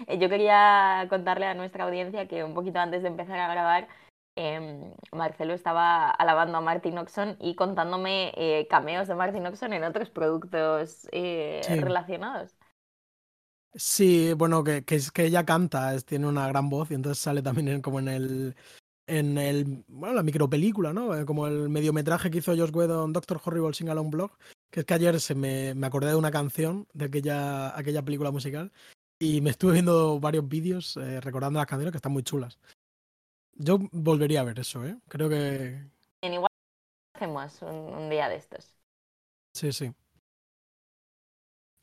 Eh, yo quería contarle a nuestra audiencia que un poquito antes de empezar a grabar, em, Marcelo estaba alabando a Martin Oxon y contándome eh, cameos de Martin Oxon en otros productos eh, relacionados. Sí, bueno, que, que, es que ella canta, es, tiene una gran voz y entonces sale también como en el en el bueno, la micropelícula, ¿no? Eh, como el mediometraje que hizo Josh Whedon, Doctor Horrible Sing Along Blog, que es que ayer se me, me acordé de una canción de aquella, aquella película musical y me estuve viendo varios vídeos eh, recordando las canciones que están muy chulas. Yo volvería a ver eso, ¿eh? Creo que... En igual hacemos un día de estos. Sí, sí.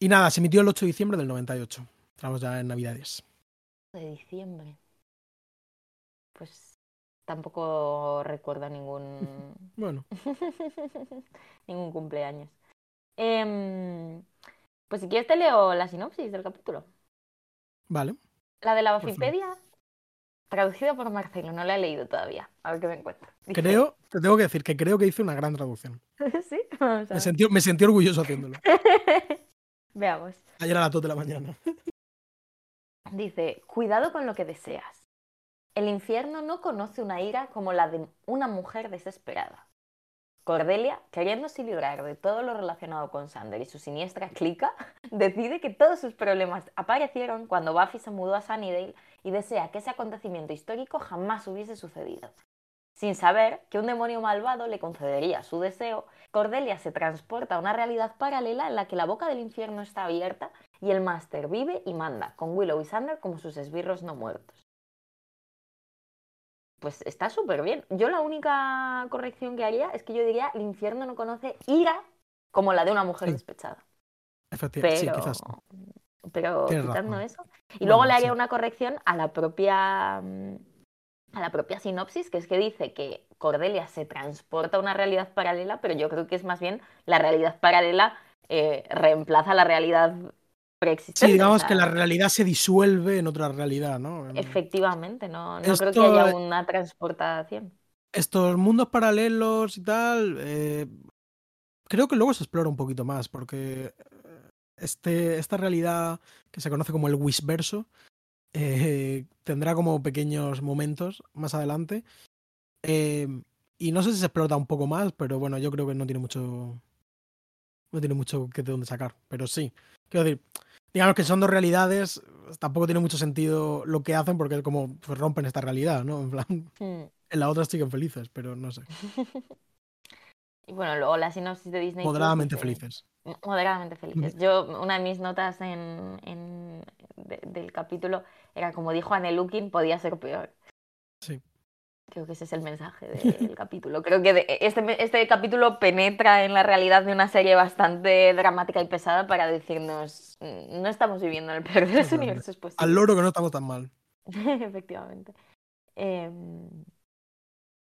Y nada, se emitió el 8 de diciembre del 98. Estamos ya en Navidades. De diciembre. Pues tampoco recuerdo ningún. bueno. ningún cumpleaños. Eh, pues si quieres te leo la sinopsis del capítulo. Vale. La de la Bafipedia, traducida por Marcelo, no la he leído todavía. A ver qué me encuentro. Creo, te tengo que decir que creo que hice una gran traducción. sí, me, sentí, me sentí orgulloso haciéndolo. Veamos. Ayer a las 2 de la mañana. Dice, cuidado con lo que deseas. El infierno no conoce una ira como la de una mujer desesperada. Cordelia, queriéndose librar de todo lo relacionado con Sander y su siniestra clica, decide que todos sus problemas aparecieron cuando Buffy se mudó a Sunnydale y desea que ese acontecimiento histórico jamás hubiese sucedido. Sin saber que un demonio malvado le concedería su deseo, Cordelia se transporta a una realidad paralela en la que la boca del infierno está abierta y el máster vive y manda, con Willow y Sander como sus esbirros no muertos. Pues está súper bien. Yo la única corrección que haría es que yo diría el infierno no conoce ira como la de una mujer despechada. Efectivamente, sí, quizás. Pero quitando eso. Y luego le haría una corrección a la propia mm, a la propia sinopsis, que es que dice que Cordelia se transporta a una realidad paralela, pero yo creo que es más bien la realidad paralela eh, reemplaza la realidad preexistente. Sí, digamos que la realidad se disuelve en otra realidad, ¿no? Efectivamente, no, no creo que haya una transportación. Estos mundos paralelos y tal, eh, creo que luego se explora un poquito más, porque eh, este, esta realidad que se conoce como el Wisverso, eh, tendrá como pequeños momentos más adelante. Eh, y no sé si se explota un poco más, pero bueno, yo creo que no tiene mucho. No tiene mucho que de dónde sacar. Pero sí. Quiero decir, digamos que son dos realidades. Tampoco tiene mucho sentido lo que hacen porque es como pues, rompen esta realidad, ¿no? En plan. Hmm. En la otra siguen felices, pero no sé. y bueno, luego la sinopsis de Disney. Moderadamente felices. Moderadamente felices. Yo, una de mis notas en, en del capítulo era como dijo Anne Lukin, podía ser peor. Sí. Creo que ese es el mensaje del capítulo. Creo que este, este capítulo penetra en la realidad de una serie bastante dramática y pesada para decirnos, mm, no estamos viviendo en el peor de los universos Al loro que no estamos tan mal. Efectivamente. Em,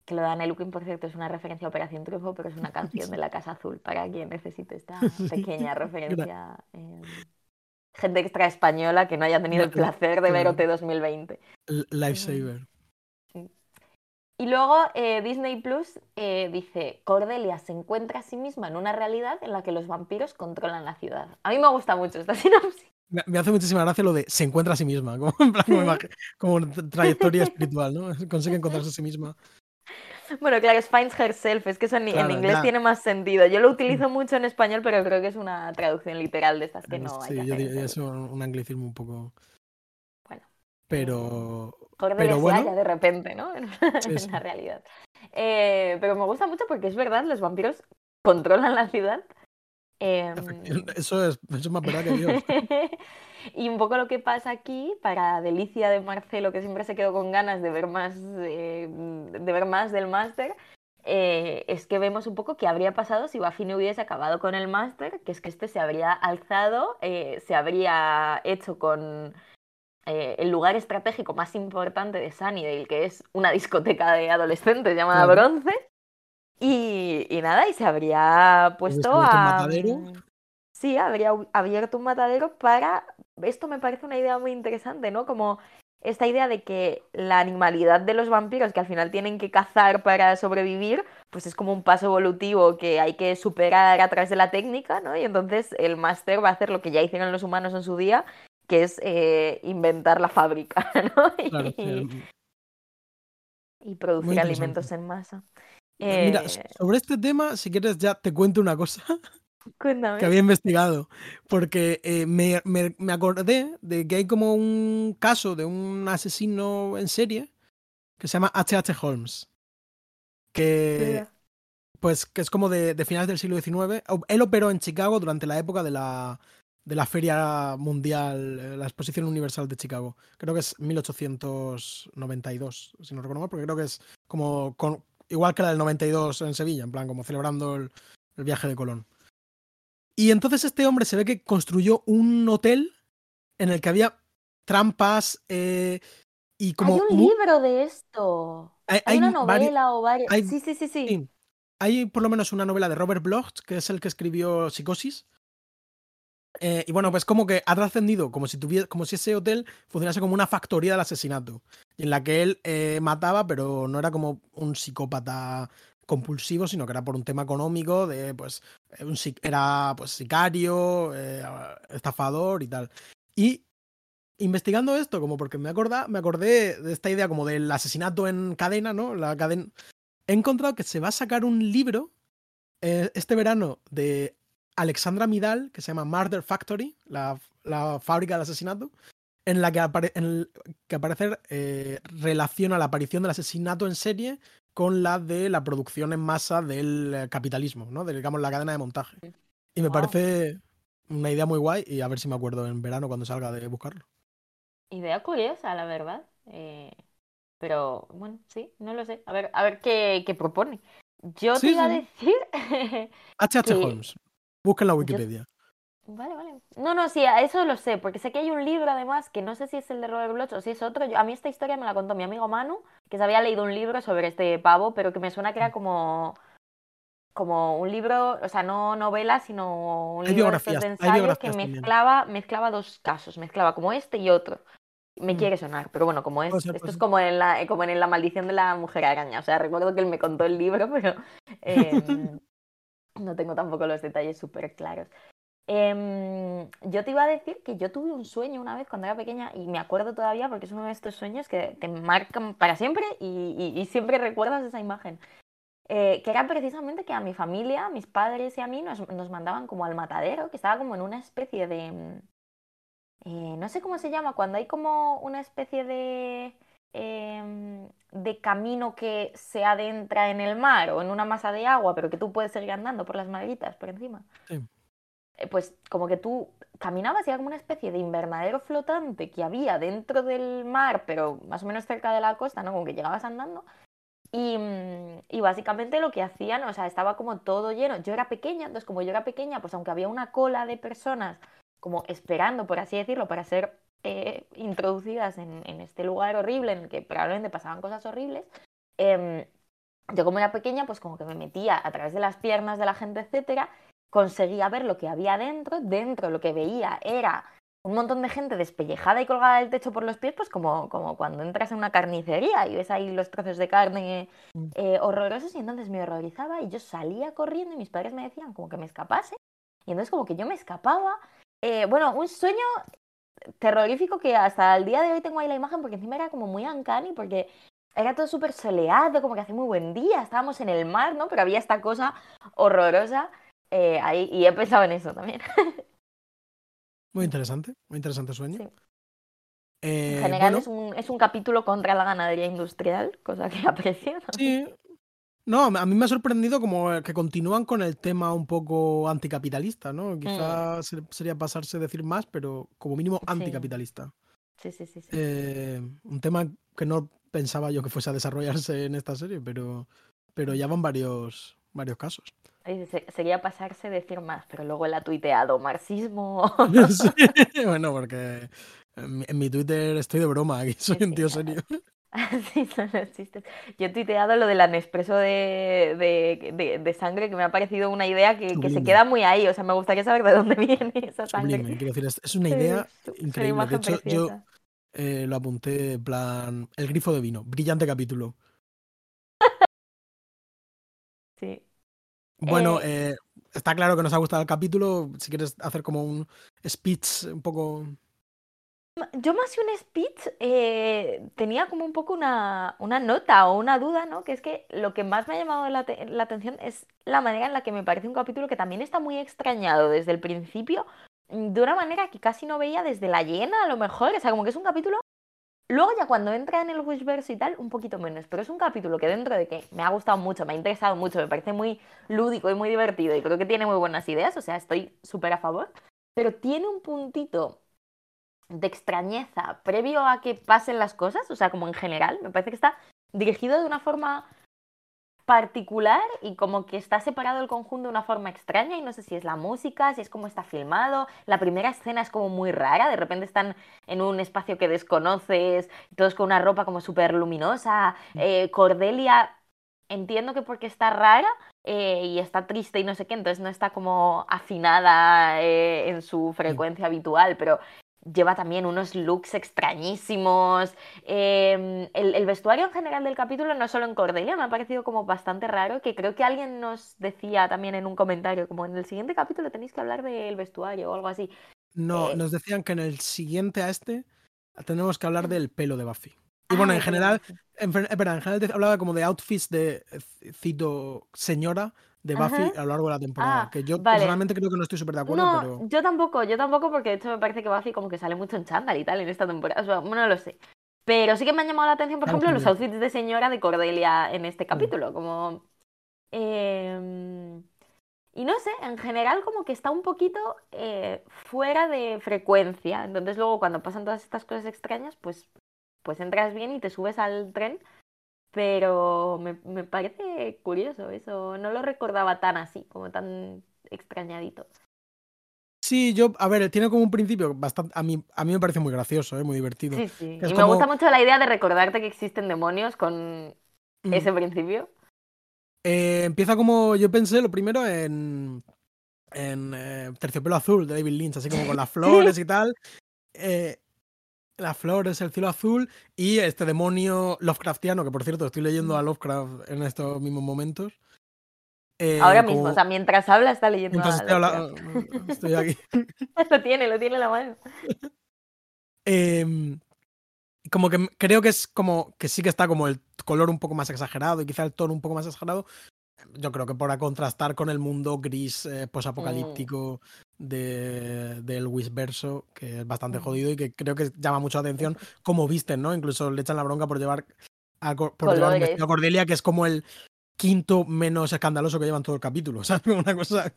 Que lo de Anne Looking, por cierto, es una referencia a Operación Triunfo, pero es una canción de la Casa Azul, para quien necesite esta pequeña referencia. Eh, gente extra española que no haya tenido el placer de ver OT 2020. Lifesaver. Y luego eh, Disney Plus eh, dice, Cordelia se encuentra a sí misma en una realidad en la que los vampiros controlan la ciudad. A mí me gusta mucho esta sinopsis. Me hace muchísima gracia lo de se encuentra a sí misma, como, como, trayectoria espiritual, ¿no? Consigue encontrarse a sí misma. Bueno, claro, es finds herself, es que eso en, inglés tiene más sentido. Yo lo utilizo mucho en español, pero creo que es una traducción literal de estas que no hay. Sí, yo diría es un, anglicismo un poco. Bueno. Pero. pero bueno. de repente, ¿no? en la realidad. Eh, pero me gusta mucho porque es verdad, los vampiros controlan la ciudad Em, eso, es, eso más verdad que Dios. y un poco lo que pasa aquí, para delicia de Marcelo, que siempre se quedó con ganas de ver más, eh, de ver más del máster, eh, es que vemos un poco qué habría pasado si Buffy hubiese acabado con el máster, que es que este se habría alzado, eh, se habría hecho con el lugar estratégico más importante de Sunnydale, que es una discoteca de adolescentes llamada Bronce, y, nada, y se habría puesto a... Sí, habría abierto un matadero para... Esto me parece una idea muy interesante, ¿no? Como esta idea de que la animalidad de los vampiros, que al final tienen que cazar para sobrevivir, pues es como un paso evolutivo que hay que superar a través de la técnica, ¿no? Y entonces el máster va a hacer lo que ya hicieron los humanos en su día, que es eh, inventar la fábrica, ¿no? y producir alimentos en masa. Mira, eh, sobre este tema, si quieres ya te cuento una cosa Cuéntame. que había investigado, porque eh, me, me, acordé de que hay como un caso de un asesino en serie que se llama H.H. Holmes, que, pues, que es como de, de, finales del siglo XIX. Él operó en Chicago durante la época de la, de la Feria Mundial, eh, la Exposición Universal de Chicago. Creo que es 1892, si no recuerdo mal, porque creo que es como con, igual que la del 92 en Sevilla, en plan, como celebrando el, viaje de Colón. Y entonces este hombre se ve que construyó un hotel en el que había trampas eh, y como... Hay un libro de esto. Hay, una novela o varias... sí, sí, sí, sí, Hay por lo menos una novela de Robert Bloch, que es el que escribió Psicosis. Eh, y bueno, pues como que ha trascendido, como si tuviera, como si ese hotel funcionase como una factoría del asesinato en la que él eh, mataba, pero no era como un psicópata compulsivo, sino que era por un tema económico, de pues eh, un, era pues sicario, eh, estafador y tal. Y investigando esto, como porque me acordé, me acordé de esta idea como del asesinato en cadena, ¿no? La cadena. He encontrado que se va a sacar un libro este verano de Alexandra Midal, que se llama Murder Factory, la, la fábrica del asesinato, en la que, en que aparecer eh, relaciona la aparición del asesinato en serie con la de la producción en masa del eh, capitalismo, ¿no? De, digamos, la cadena de montaje. Y me parece una idea muy guay y a ver si me acuerdo en verano cuando salga de buscarlo. Idea curiosa, la verdad. Eh, pero bueno, sí, no lo sé. A ver, a ver qué, qué propone. Yo te iba a decir. H.H. Holmes. Busca en la Wikipedia. Vale, vale. No, no, sí, a eso lo sé, porque sé que hay un libro además, que no sé si es el de Robert Bloch o si es otro. a mí esta historia me la contó mi amigo Manu, que se había leído un libro sobre este pavo, pero que me suena que era mm. como como un libro, o sea, no novela, sino un libro de ensayo que mezclaba, mezclaba dos casos, mezclaba como este y otro. Me mm. quiere sonar, pero bueno, como es, esto es como en, la, como en La maldición de la mujer araña. O sea, recuerdo que él me contó el libro, pero em, no tengo tampoco los detalles súper claros. Em, yo te iba a decir que yo tuve un sueño una vez cuando era pequeña y me acuerdo todavía porque es uno de estos sueños que te marcan para siempre y, siempre recuerdas esa imagen. Eh, que era precisamente que a mi familia, mis padres y a mí nos, mandaban como al matadero, que estaba como en una especie de... Mm, eh, no sé cómo se llama, cuando hay como una especie de... Em, de camino que se adentra en el mar o en una masa de agua, pero que tú puedes seguir andando por las marguitas por encima. Sí. Eh, pues como que tú caminabas y era como una especie de invernadero flotante que había dentro del mar, pero más o menos cerca de la costa, ¿no? Como que llegabas andando. Y, mm, y, básicamente lo que hacían, o sea, estaba como todo lleno. Yo era pequeña, entonces como yo era pequeña, pues aunque había una cola de personas como esperando, por así decirlo, para ser eh, introducidas en, este lugar horrible en el que probablemente pasaban cosas horribles, eh, yo como era pequeña, pues como que me metía a través de las piernas de la gente, etcétera, conseguía ver lo que había dentro, dentro lo que veía era un montón de gente despellejada y colgada del techo por los pies, pues como, como cuando entras en una carnicería y ves ahí los trozos de carne Mm. eh, horrorosos y entonces me horrorizaba y yo salía corriendo y mis padres me decían como que me escapase y entonces como que yo me escapaba. Eh, bueno, un sueño terrorífico que hasta el día de hoy tengo ahí la imagen porque encima era como muy uncanny porque era todo súper soleado, como que hace muy buen día, estábamos en el mar, ¿no? Pero había esta cosa horrorosa eh, ahí y he pensado en eso también. Muy interesante, muy interesante sueño. Sí. Eh, En general bueno, es, un, es un capítulo contra la ganadería industrial, cosa que aprecio. ¿no? sí. No, a mí me ha sorprendido como que continúan con el tema un poco anticapitalista, ¿no? Quizás sería pasarse a decir más, pero como mínimo Sí. anticapitalista. Sí, sí, sí. sí. Eh, un tema que no pensaba yo que fuese a desarrollarse en esta serie, pero, pero ya van varios, varios casos. Dice, "Se- Sería pasarse decir más, pero luego él ha tuiteado marxismo. Sí, Bueno, porque en mi, en mi Twitter estoy de broma, aquí soy Sí, un tío serio. Así son los chistes. Yo he tuiteado lo del Nespresso de, de, de- de sangre, que me ha parecido una idea que, que se queda muy ahí. O sea, me gustaría saber de dónde viene esa sangre. Sublime, quiero decir, es, una idea una increíble. De hecho, yo eh, lo apunté en plan El grifo de vino, brillante capítulo. Bueno, Eh, eh, está claro que nos ha gustado el capítulo. Si quieres hacer como un speech un poco. Yo más que un speech eh, tenía como un poco una, una nota o una duda, ¿no? Que es que lo que más me ha llamado la, la atención es la manera en la que me parece un capítulo que también está muy extrañado desde el principio, de una manera que casi no veía desde la llena, a lo mejor. O sea, como que es un capítulo. Luego ya cuando entra en el Wishverse y tal, un poquito menos, pero es un capítulo que dentro de que me ha gustado mucho, me ha interesado mucho, me parece muy lúdico y muy divertido y creo que tiene muy buenas ideas, o sea, estoy súper a favor, pero tiene un puntito de extrañeza previo a que pasen las cosas, o sea, como en general, me parece que está dirigido de una forma particular y como que está separado el conjunto de una forma extraña y no sé si es la música, si es como está filmado. La primera escena es como muy rara, de repente están en un espacio que desconoces, todos con una ropa como súper luminosa. Eh, Cordelia, entiendo que porque está rara eh, y está triste y no sé qué, entonces no está como afinada eh, en su frecuencia habitual, pero lleva también unos looks extrañísimos. Eh, el, el vestuario en general del capítulo, no solo en Cordelia, me ha parecido como bastante raro, que creo que alguien nos decía también en un comentario, como en el siguiente capítulo tenéis que hablar del vestuario o algo así. No, Eh, nos decían que en el siguiente a este tenemos que hablar del pelo de Buffy. Y Ah, bueno, en general, en, en general te hablaba como de outfits de, cito, señora de Buffy Ajá. a lo largo de la temporada. Ah, que yo vale. personalmente creo que no estoy súper de acuerdo, No, pero. yo tampoco, yo tampoco, porque de hecho me parece que Buffy como que sale mucho en chándal y tal en esta temporada. O sea, no lo sé. Pero sí que me han llamado la atención, por Claro, ejemplo, los outfits de señora de Cordelia en este Mm. capítulo. Como. em, y no sé, en general como que está un poquito eh, fuera de frecuencia. Entonces luego cuando pasan todas estas cosas extrañas, pues, pues entras bien y te subes al tren. Pero me, me parece curioso eso. No lo recordaba tan así, como tan extrañadito. Sí, yo, a ver, tiene como un principio bastante. A mí, a mí me parece muy gracioso, ¿eh? muy divertido. Sí, sí. Es Y me gusta mucho la idea de recordarte que existen demonios con Mm. ese principio. Eh, empieza como yo pensé lo primero en, en eh, Terciopelo Azul de David Lynch, así como con las flores y tal. Eh, las flores, el cielo azul y este demonio Lovecraftiano, que por cierto estoy leyendo a Lovecraft en estos mismos momentos. Eh, Ahora mismo, o sea, mientras habla está leyendo mientras a estoy, Lovecraft. hablando- estoy aquí. Lo tiene, lo tiene en la mano. Em, como que creo que es como que sí que está como el color un poco más exagerado y quizá el tono un poco más exagerado. Yo creo que para contrastar con el mundo gris eh, posapocalíptico de, del Wishverso, que es bastante Ujú. jodido y que creo que llama mucho la atención cómo visten, ¿no? Incluso le echan la bronca por llevar a, por llevar un vestido a Cordelia, que es como el quinto menos escandaloso que llevan todo el capítulo. Sea, una cosa.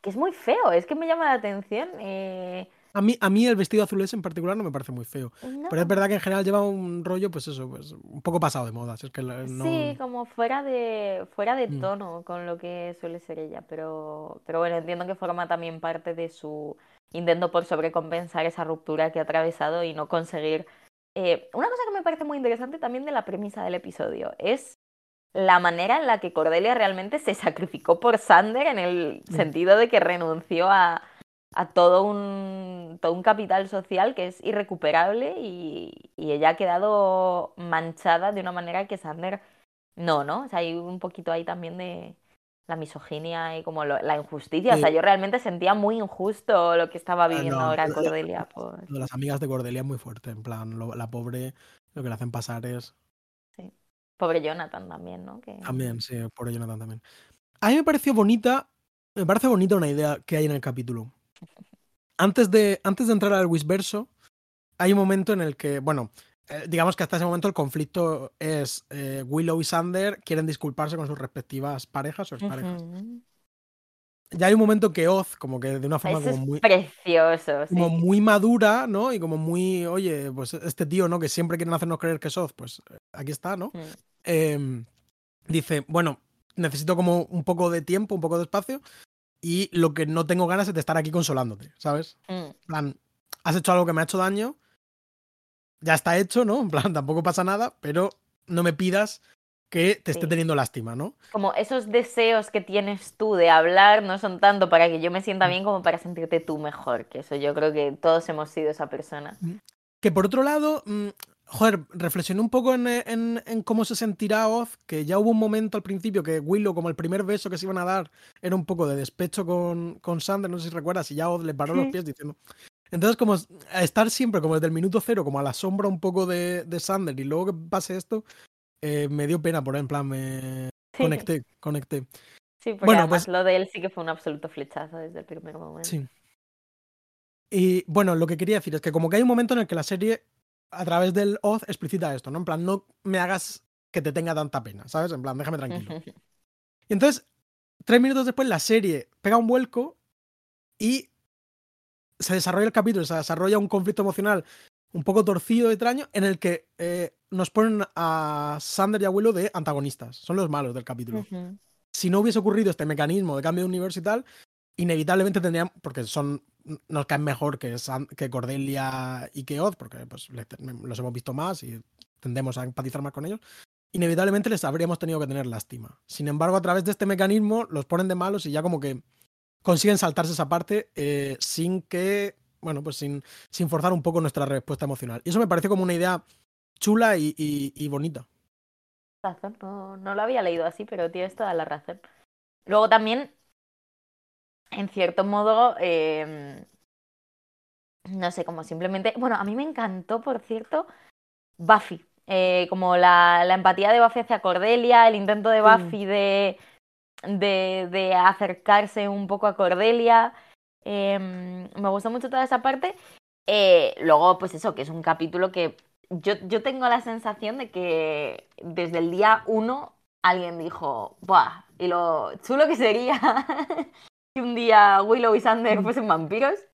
Que es muy feo, es que me llama la atención. eh, A mí, a mí el vestido azul ese en particular no me parece muy feo. no. Pero es verdad que en general lleva un rollo, pues eso, pues un poco pasado de moda. Es que no... Sí, como fuera de, fuera de Mm. tono con lo que suele ser ella, pero, pero bueno, entiendo que forma también parte de su intento por sobrecompensar esa ruptura que ha atravesado y no conseguir. eh, una cosa que me parece muy interesante también de la premisa del episodio es la manera en la que Cordelia realmente se sacrificó por Sander en el sentido de que renunció a, a todo, un, todo un capital social que es irrecuperable y, y, ella ha quedado manchada de una manera que Sander no, ¿no? O sea, hay un poquito ahí también de la misoginia y como lo, la injusticia. O sea, yo realmente sentía muy injusto lo que estaba ah, viviendo ahora Cordelia. Por... de las amigas de Cordelia es muy fuerte, en plan, lo, la pobre, lo que le hacen pasar es Pobre Jonathan también, ¿no? También, sí, pobre Jonathan también. A mí me pareció bonita, me parece bonita una idea que hay en el capítulo. Antes de, antes de entrar al Wisverso, hay un momento en el que, bueno, eh, digamos que hasta ese momento el conflicto es eh, Willow y Sander quieren disculparse con sus respectivas parejas o exparejas ya hay un momento que Oz, como que de una forma como muy. Precioso. Como muy madura, ¿no? Y como muy, oye, pues este tío, ¿no? Que siempre quieren hacernos creer que es Oz, pues aquí está, ¿no? Mm. Em, dice, bueno, necesito como un poco de tiempo, un poco de espacio. Y lo que no tengo ganas es de estar aquí consolándote, ¿sabes? Mm. En plan, has hecho algo que me ha hecho daño. Ya está hecho, ¿no? En plan, tampoco pasa nada, pero no me pidas que te esté teniendo lástima, ¿no? Como esos deseos que tienes tú de hablar no son tanto para que yo me sienta mm. bien como para sentirte tú mejor, que eso yo creo que todos hemos sido esa persona. Mm. Que por otro lado, mm, joder, reflexioné un poco en, cómo se sentirá Oz, que ya hubo un momento al principio que Willow, como el primer beso que se iban a dar, era un poco de despecho con, con Sander, no sé si recuerdas, y ya Oz le paró los pies diciendo... Entonces, como estar siempre como desde el minuto cero, como a la sombra un poco de, de Sander, y luego que pase esto, eh, me dio pena por en plan, me conecté, conecté. Sí, porque bueno, pues... lo de él sí que fue un absoluto flechazo desde el primer momento. Sí. Y bueno, lo que quería decir es que como que hay un momento en el que la serie, a través del Oz, explicita esto, ¿no? En plan, no me hagas que te tenga tanta pena, ¿sabes? En plan, déjame tranquilo. y entonces, tres minutos después, la serie pega un vuelco y se desarrolla el capítulo, se desarrolla un conflicto emocional un poco torcido, extraño, en el que eh, nos ponen a Sander y a Willow de antagonistas. Son los malos del capítulo. Si no hubiese ocurrido este mecanismo de cambio de universo y tal, inevitablemente tendrían, porque son nos caen mejor que, que Cordelia y que Oz, porque pues, los hemos visto más y tendemos a empatizar más con ellos, inevitablemente les habríamos tenido que tener lástima. Sin embargo, a través de este mecanismo los ponen de malos y ya como que consiguen saltarse esa parte eh, sin que bueno, pues sin, sin forzar un poco nuestra respuesta emocional. Y eso me parece como una idea chula y, y, bonita. No, no lo había leído así, pero tienes toda la razón. Luego también, en cierto modo, em, no sé, como simplemente. Bueno, a mí me encantó, por cierto, Buffy. Eh, como la, la, empatía de Buffy hacia Cordelia, el intento de Buffy de, de, de, acercarse un poco a Cordelia. Em, me gustó mucho toda esa parte. Eh, luego, pues eso, que es un capítulo que yo, yo tengo la sensación de que desde el día uno alguien dijo, ¡buah! Y lo chulo que sería si un día Willow y Sander mm. fuesen vampiros.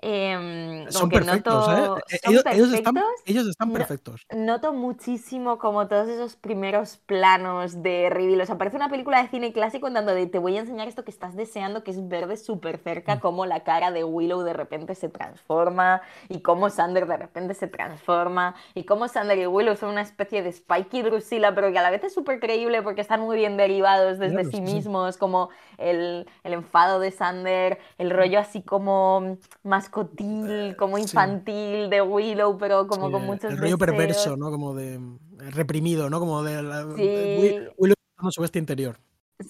Eh, son perfectos, ¿eh? ellos, están, perfectos. Noto muchísimo como todos esos primeros planos de reveal. O sea, parece una película de cine clásico en donde te voy a enseñar esto que estás deseando, que es verde súper cerca, mm. como la cara de Willow de repente se transforma, y cómo Sander de repente se transforma, y cómo Sander y Willow son una especie de Spike y Drusilla, pero que a la vez es súper creíble porque están muy bien derivados desde sí mismos, como el, el enfado de Sander, el rollo así como más cotil, como infantil de Willow, pero como con muchos El rollo perverso, ¿no? Como de eh, reprimido, ¿no? Como de, sí. Willow con su bestia interior.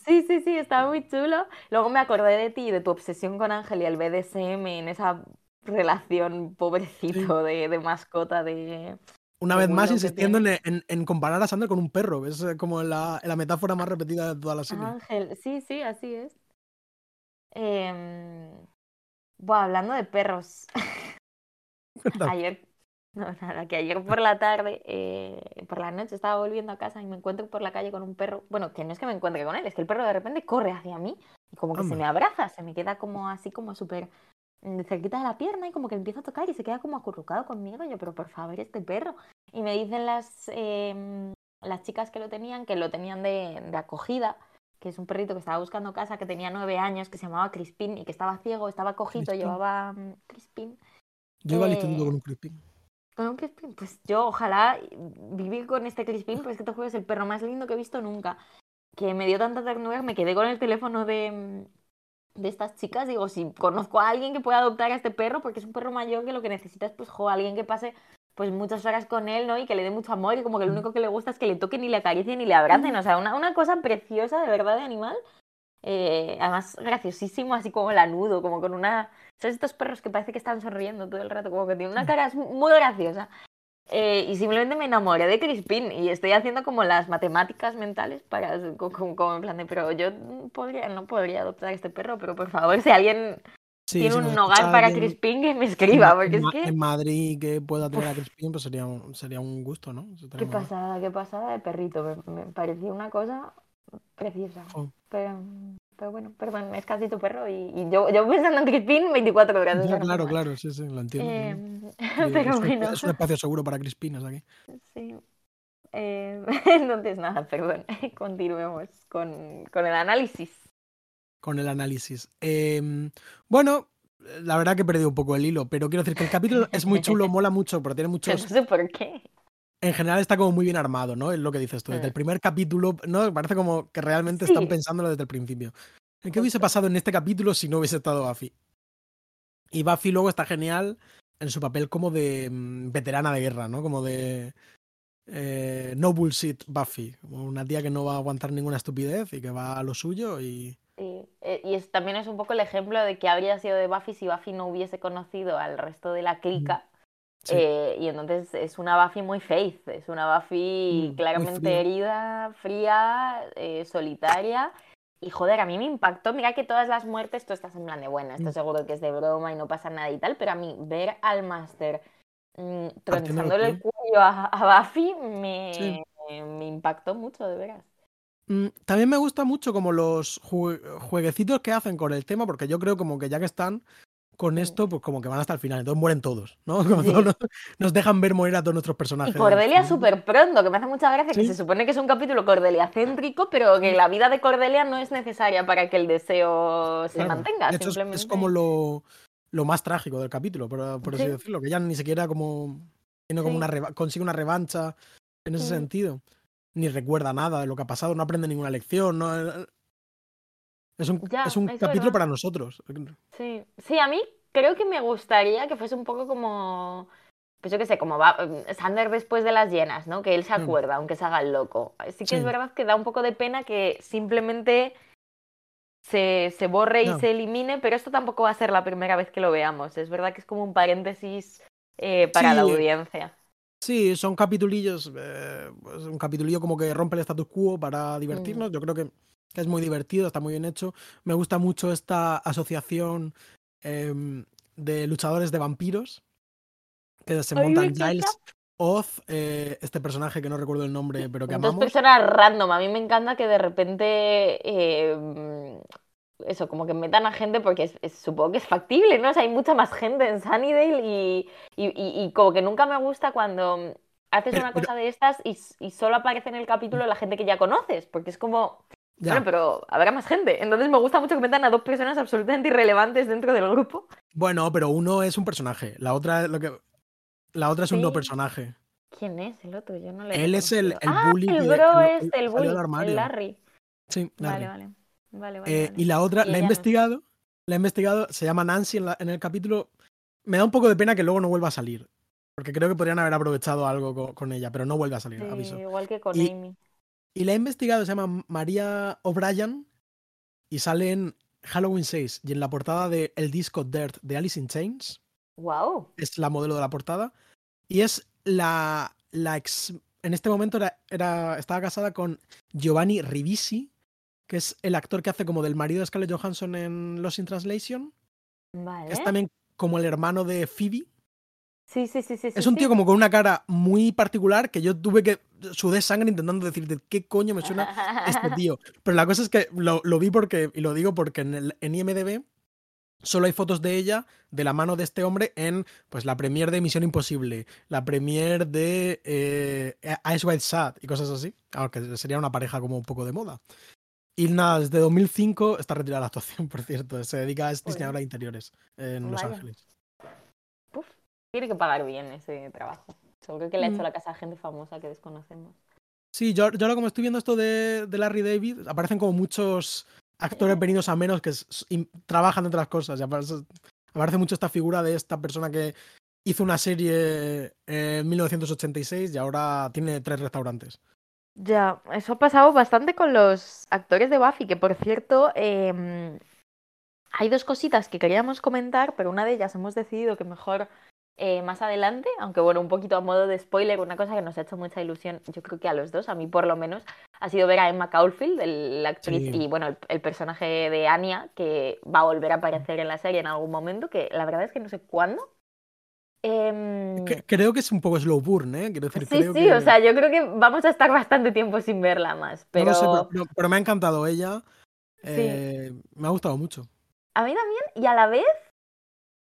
Sí, sí, sí, está muy chulo. Luego me acordé de ti, de tu obsesión con Ángel y el BDSM en esa relación pobrecito de, mascota de... Una vez más insistiendo en, en, comparar a Sandra con un perro, es eh, como la, la metáfora más repetida de toda la serie. Ángel, sí, sí, así es. Eh, bueno, hablando de perros. ayer, no, nada, que ayer por la tarde, eh, por la noche estaba volviendo a casa y me encuentro por la calle con un perro. Bueno, que no es que me encuentre con él, es que el perro de repente corre hacia mí y como que se me abraza, se me queda como así como súper mm, cerquita de la pierna y como que empieza a tocar y se queda como acurrucado conmigo. yo, pero por favor, este perro. Y me dicen las, em, las chicas que lo tenían, que lo tenían de, de acogida que es un perrito que estaba buscando casa, que tenía nueve años, que se llamaba Crispin y que estaba ciego, estaba cojito, llevaba mm, Crispin. Yo iba eh, con un Crispin. Con un Crispin, pues yo ojalá vivir con este Crispin, pues que te es el perro más lindo que he visto nunca. Que me dio tanta ternura, me quedé con el teléfono de, de estas chicas. Digo, si conozco a alguien que pueda adoptar a este perro, porque es un perro mayor que lo que necesita es, pues, jo, alguien que pase pues muchas horas con él, ¿no? Y que le dé mucho amor y como que lo único que le gusta es que le toquen y le acaricien y le abracen. O sea, una, una cosa preciosa de verdad de animal. Eh, además, graciosísimo, así como lanudo, como con una... ¿Sabes estos perros que parece que están sonriendo todo el rato? Como que tiene una cara muy graciosa. Eh, y simplemente me enamoré de Crispin y estoy haciendo como las matemáticas mentales para como, como en plan de, pero yo podría, no podría adoptar a este perro, pero por favor, si alguien tiene un hogar para Crispin, que me escriba, porque en, es que... En Madrid que pueda tener a Crispin, pues sería un, sería un gusto, ¿no? Qué pasada, qué pasada de perrito, me, me parecía una cosa preciosa. Pero, pero, bueno, perdón, es casi tu perro y, y yo, yo pensando en Crispin 24 horas. Claro, claro, sí, sí, lo entiendo. Eh, pero es, bueno. es un espacio seguro para Crispinas aquí. Sí. Eh, entonces, nada, perdón. Continuemos con, con el análisis. Con el análisis. Eh, bueno, la verdad que he perdido un poco el hilo, pero quiero decir que el capítulo es muy chulo, mola mucho, pero tiene muchos. No sé por qué. En general está como muy bien armado, ¿no? Es lo que dices tú. Desde el primer capítulo, ¿no? Parece como que realmente Sí. están pensándolo desde el principio. ¿Qué hubiese pasado en este capítulo si no hubiese estado Buffy? Y Buffy luego está genial en su papel como de mm, veterana de guerra, ¿no? Como de eh, no bullshit Buffy. Como una tía que no va a aguantar ninguna estupidez y que va a lo suyo y... Sí, eh, y es, también es un poco el ejemplo de que habría sido de Buffy si Buffy no hubiese conocido al resto de la clica. Sí. Eh, y entonces es una Buffy muy faith, es una Buffy Mm, claramente fría. herida, fría, eh, solitaria. Y joder, a mí me impactó, mira que todas las muertes tú estás en plan de, bueno, esto Mm. seguro que es de broma y no pasa nada y tal, pero a mí ver al máster mm, Partiendo el tronchándole el cuello. a, a Buffy me, Sí. me impactó mucho, de veras. Mm, También me gusta mucho como los jue- jueguecitos que hacen con el tema, porque yo creo como que ya que están con esto, pues como que van hasta el final, entonces mueren todos, ¿no? Como Sí. todos nos, dejan ver morir a todos nuestros Y personajes. Cordelia Sí. súper pronto, que me hace mucha gracia, que se supone que es un capítulo Cordelia céntrico, pero que la vida de Cordelia no es necesaria para que el deseo se Claro. mantenga. De hecho, es- simplemente... es, como lo, lo más trágico del capítulo, por, por así Sí. decirlo, que ya ni siquiera como tiene como una consigue una revancha en ese sentido. Ni recuerda nada de lo que ha pasado, no aprende ninguna lección. No, es un, Ya, es un es capítulo verdad. para nosotros. Sí. sí, a mí creo que me gustaría que fuese un poco como, pues yo qué sé, como va mm, Sander después de las llenas, ¿no? Que él se Mm. acuerda, aunque se haga el loco. Sí que es verdad que da un poco de pena que simplemente se, se borre y se elimine, pero esto tampoco va a ser la primera vez que lo veamos. Es verdad que es como un paréntesis eh, para la audiencia. Sí, son capitulillos, eh, pues un capitulillo como que rompe el status quo para Mm. divertirnos. Yo creo que, que es muy divertido, está muy bien hecho. Me gusta mucho esta asociación em, de luchadores de vampiros que se montan. Giles, Oz, eh, este personaje que no recuerdo el nombre, pero que Dos amamos. personas random. A mí me encanta que de repente eh, mm, eso, como que metan a gente porque es- es- supongo que es factible, ¿no? O sea, hay mucha más gente en Sunnydale y, y, y- y como que nunca me gusta cuando haces Pero- una pero- cosa de estas y, solo aparece en el capítulo la gente que ya conoces, porque es como, Ya. bueno, pero habrá más gente. Entonces me gusta mucho que metan a dos personas absolutamente irrelevantes dentro del grupo. Bueno, pero uno es un personaje, la otra es lo que la otra es un no personaje. ¿Quién es el otro? Yo no le Él es el, el ah, bully el bro que este, el bully, el Larry. Sí, Larry. Vale, vale. Vale, vale, Eh, vale. y la otra, Y la he no. investigado, la he investigado, se llama Nancy en, la- en el capítulo. Me da un poco de pena que luego no vuelva a salir, porque creo que podrían haber aprovechado algo co- con, ella, pero no vuelve a salir, Sí, aviso. igual que con Y- Amy. Y la he investigado, se llama María O'Brien y sale en Halloween 6 y en la portada de el disco Dirt de Alice in Chains, Wow. es la modelo de la portada, y es la, la ex... En este momento era, era, estaba casada con Giovanni Ribisi, que es el actor que hace como del marido de Scarlett Johansson en Lost in Translation. Vale. Es también como el hermano de Phoebe. Sí, sí, sí, sí. Es un sí. tío como con una cara muy particular que yo tuve que sudé sangre intentando decir de qué coño me suena este tío. Pero la cosa es que lo, lo vi porque, y lo digo porque en, el, en IMDB solo hay fotos de ella de la mano de este hombre en pues la premier de Misión Imposible, la premier de eh, Ice White Sad y cosas así. Claro, que sería una pareja como un poco de moda. Y nada, desde 2005 está retirada de la actuación, por cierto. Se dedica, es Joder. diseñadora de interiores en Los Vaya. Ángeles. Tiene que pagar bien ese trabajo. Seguro que le ha hecho Mm. la casa a gente famosa que desconocemos. Sí, yo, yo ahora como estoy viendo esto de, de Larry David, aparecen como muchos actores venidos a menos que trabajan entre las cosas. Y aparece, aparece mucho esta figura de esta persona que hizo una serie en 1986 y ahora tiene tres restaurantes. Ya, eso ha pasado bastante con los actores de Buffy, que por cierto, em, hay dos cositas que queríamos comentar, pero una de ellas hemos decidido que mejor eh, más adelante, aunque bueno, un poquito a modo de spoiler, una cosa que nos ha hecho mucha ilusión, yo creo que a los dos, a mí por lo menos, ha sido ver a Emma Caulfield, el- la actriz, Sí. y bueno, el, el personaje de Anya, que va a volver a aparecer en la serie en algún momento, que la verdad es que no sé cuándo. Em, creo que es un poco slow burn, ¿eh? Quiero decir, Sí, creo sí, que... o sea, yo creo que vamos a estar bastante tiempo sin verla más, No pero lo sé, pero, pero- pero me ha encantado ella. Sí. eh, me ha gustado mucho. a mí también, y a la vez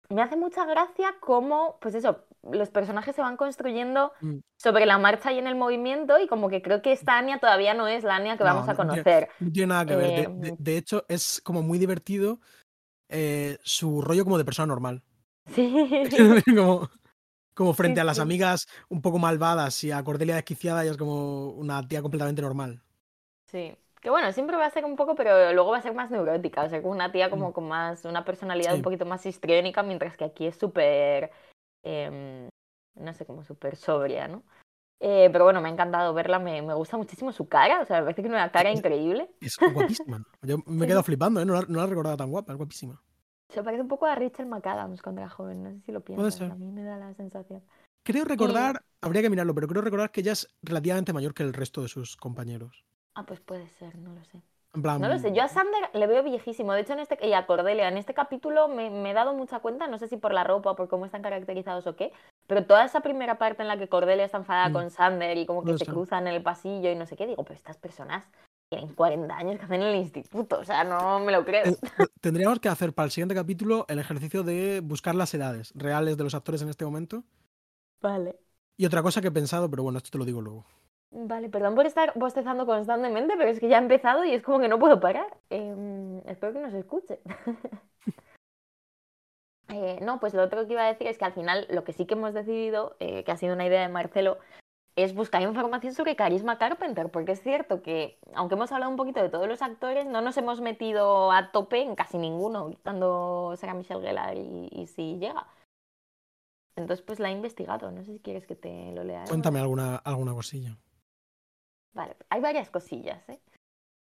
me hace mucha gracia cómo, pues eso, los personajes se van construyendo Mm. sobre la marcha y en el movimiento, y como que creo que esta Anya todavía no es la Anya que No, vamos a no conocer. No tiene nada que ver. De, de- Em, de hecho, es como muy divertido eh, su rollo como de persona normal. Sí, como, como frente Sí, a las sí. amigas un poco malvadas y a Cordelia desquiciada, ella es como una tía completamente normal. sí. Que bueno, siempre va a ser un poco, pero luego va a ser más neurótica, o sea, como una tía como Mm. con más, una personalidad Sí. un poquito más histriónica, mientras que aquí es súper, em, no sé, como súper sobria, ¿no? Eh, pero bueno, me ha encantado verla, me, me gusta muchísimo su cara, o sea, me parece que tiene una cara Es- increíble. Es guapísima. Yo me he quedado flipando, ¿eh? No la, no la recordaba tan guapa, es guapísima. Se parece un poco a Rachel McAdams cuando era joven, no sé si lo piensas, ser. a mí me da la sensación. Creo recordar, habría que mirarlo, pero creo recordar que ella es relativamente mayor que el resto de sus compañeros. Ah, pues puede ser, no lo sé. En plan, No lo sé, yo a Sander le veo viejísimo. De hecho, en este, y a Cordelia, en este capítulo me, me he dado mucha cuenta, no sé si por la ropa o por cómo están caracterizados o qué, pero toda esa primera parte en la que Cordelia está enfadada Mm. con Sander y como que se cruzan en el pasillo y no sé qué, digo, pero estas personas tienen 40 años que hacen en el instituto, o sea, no me lo creo. Eh, Tendríamos que hacer para el siguiente capítulo el ejercicio de buscar las edades reales de los actores en este momento. Vale. Y otra cosa que he pensado, pero bueno, esto te lo digo luego. Vale, perdón por estar bostezando constantemente, pero es que ya he empezado y es como que no puedo parar. Em, espero que nos escuche. Eh, no, pues lo otro que iba a decir es que al final lo que sí que hemos decidido, eh, que ha sido una idea de Marcelo, es buscar información sobre Carisma Carpenter, porque es cierto que, aunque hemos hablado un poquito de todos los actores, no nos hemos metido a tope en casi ninguno, cuando será Michelle Gellar y, y si llega. Entonces, pues la he investigado. No sé si quieres que te lo lea. Cuéntame alguna, alguna cosilla. Vale, hay varias cosillas, ¿eh?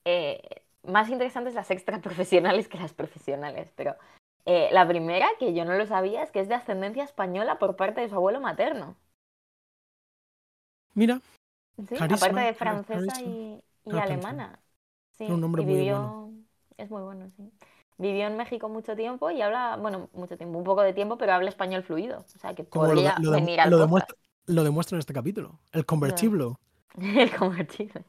Eh, más interesantes las extra profesionales que las profesionales, pero eh, la primera, que yo no lo sabía, es que es de ascendencia española por parte de su abuelo materno. Mira, ¿sí? Carisma, Aparte de francesa y, alemana. Sí, Es un nombre y muy vivió... bueno. Es muy bueno, sí. Vivió en México mucho tiempo y habla, bueno, mucho tiempo, un poco de tiempo, pero habla español fluido. O sea, que como lo, podría de- lo de- venir al lo podcast. demuestra, lo demuestra en este capítulo. El convertible. El convertido.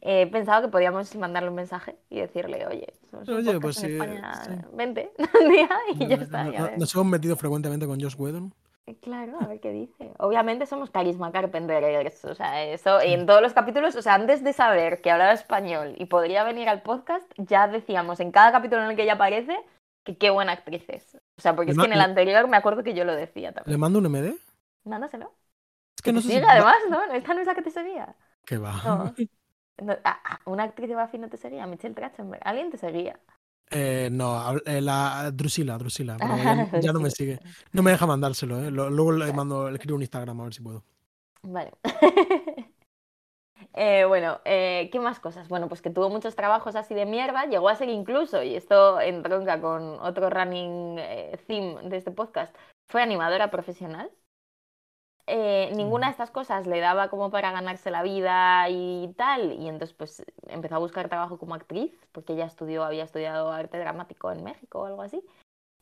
He pensado que podíamos mandarle un mensaje y decirle, oye, Oye, pues en sí, España, sí. vente un día y ya está. no- ya no- ves. nos hemos metido frecuentemente con Josh Whedon. Claro, a ver qué dice. Obviamente somos carisma carpenteros, o sea, eso, y en todos los capítulos, o sea, antes de saber que hablaba español y podría venir al podcast, ya decíamos en cada capítulo en el que ella aparece que qué buena actriz es. O sea, porque Le es que en el le- anterior me acuerdo que yo lo decía ¿Le también. mando un MD? Mándaselo. Es que Que no sé si. siga, además, ¿no? Esta no es la que te seguía. Que va. No. No, ah, ah, una actriz de Buffy no te seguía, Michelle Trachtenberg. ¿Alguien te seguía? Eh, no, eh, la Drusila, Drusila. pero ya, ya no me sigue. No me deja mandárselo, ¿eh? Luego le mando, le escribo un Instagram a ver si puedo. Vale. Eh, bueno, eh, ¿qué más cosas? Bueno, pues que tuvo muchos trabajos así de mierda, llegó a ser incluso, y esto entronca con otro running eh, theme de este podcast, fue animadora profesional. Eh, ninguna de estas cosas le daba como para ganarse la vida y tal, y entonces pues empezó a buscar trabajo como actriz, porque ella estudió, había estudiado arte dramático en México o algo así.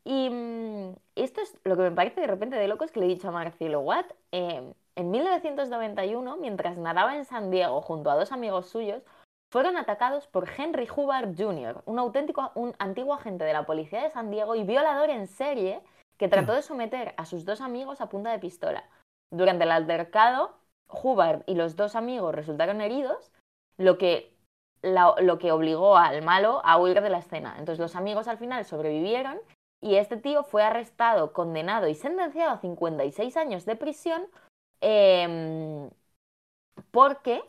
Y mm, esto es lo que me parece de repente de loco es que le he dicho a Marcelo, ¿what? Eh, en 1991, mientras nadaba en San Diego junto a dos amigos suyos, fueron atacados por Henry Hubbard Jr., un auténtico, un antiguo agente de la policía de San Diego y violador en serie que trató de someter a sus dos amigos a punta de pistola. Durante el altercado, Hubbard y los dos amigos resultaron heridos, lo que, lo que obligó al malo a huir de la escena. Entonces los amigos al final sobrevivieron Y este tío fue arrestado, condenado y sentenciado a 56 años de prisión em, porque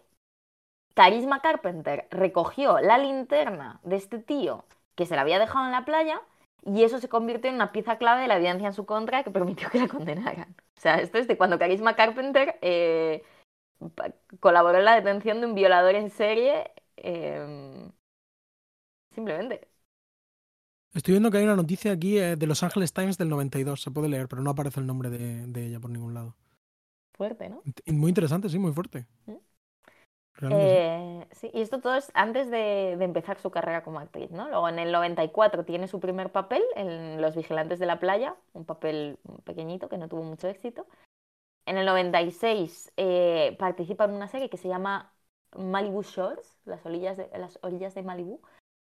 Carisma Carpenter recogió la linterna de este tío que se la había dejado en la playa y eso se convirtió en una pieza clave de la evidencia en su contra que permitió que la condenaran. O sea, esto es de cuando Carisma Carpenter eh, colaboró en la detención de un violador en serie. Em, simplemente. Estoy viendo que hay una noticia aquí eh, de Los Angeles Times del 92, se puede leer, pero no aparece el nombre de, ella por ningún lado. Fuerte, ¿no? Muy interesante, sí, muy fuerte. ¿Mm? Eh, sí. y esto todo es antes de, empezar su carrera como actriz, ¿no? Luego en el 94 tiene su primer papel en Los Vigilantes de la Playa, un papel pequeñito que no tuvo mucho éxito. En el 96 eh, participa en una serie que se llama Malibu Shores, las orillas de, las orillas de Malibu.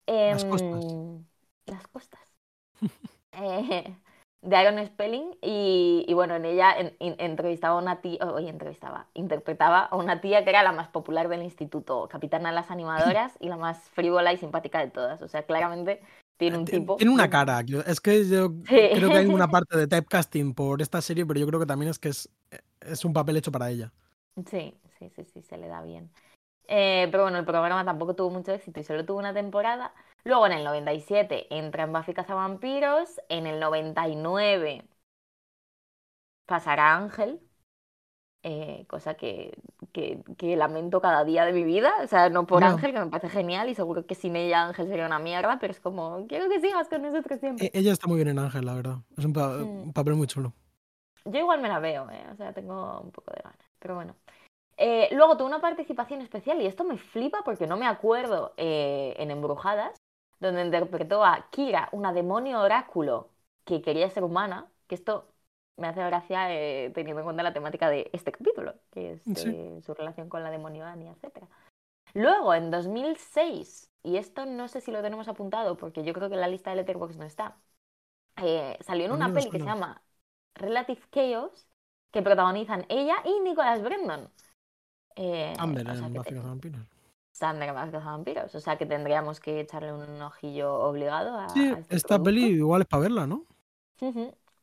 las costas. Em, las costas. de Aaron Spelling y, bueno, en ella entrevistaba a una tía, oye, entrevistaba, interpretaba a una tía que era la más popular del instituto, capitana de las animadoras y la más frívola y simpática de todas. O sea, claramente tiene un tipo... Tiene una cara. Es que yo creo que hay una parte de typecasting por esta serie, pero yo creo que también es que es, es un papel hecho para ella. Sí, sí, sí, sí, se le da bien. Eh, pero bueno, el programa tampoco tuvo mucho éxito y solo tuvo una temporada. Luego en el 97 entra en Buffy Cazavampiros. En el 99 pasará Ángel. Eh, cosa que, que, lamento cada día de mi vida. O sea, no por Ángel, que me parece genial y seguro que sin ella Ángel sería una mierda, pero es como, quiero que sigas con nosotros siempre. E-, ella está muy bien en Ángel, la verdad. Es un, mm. papel muy chulo. Yo igual me la veo, eh. o sea, tengo un poco de ganas. Pero bueno. Eh, luego tuvo una participación especial y esto me flipa porque no me acuerdo en Embrujadas, donde interpretó a Kira, una demonio oráculo que quería ser humana, que esto me hace gracia eh, teniendo en cuenta la temática de este capítulo, que es su relación con la demonio Annie, etc. Luego, en 2006, y esto no sé si lo tenemos apuntado porque yo creo que en la lista de Letterboxd no está, eh, salió en una peli que se llama Relative Chaos, que protagonizan ella y Nicholas Brendon. Eh, Amber en Vampiros. Sandra más vampiros. O sea que tendríamos que echarle un ojillo obligado a. Sí, este esta peli igual es para verla, ¿no?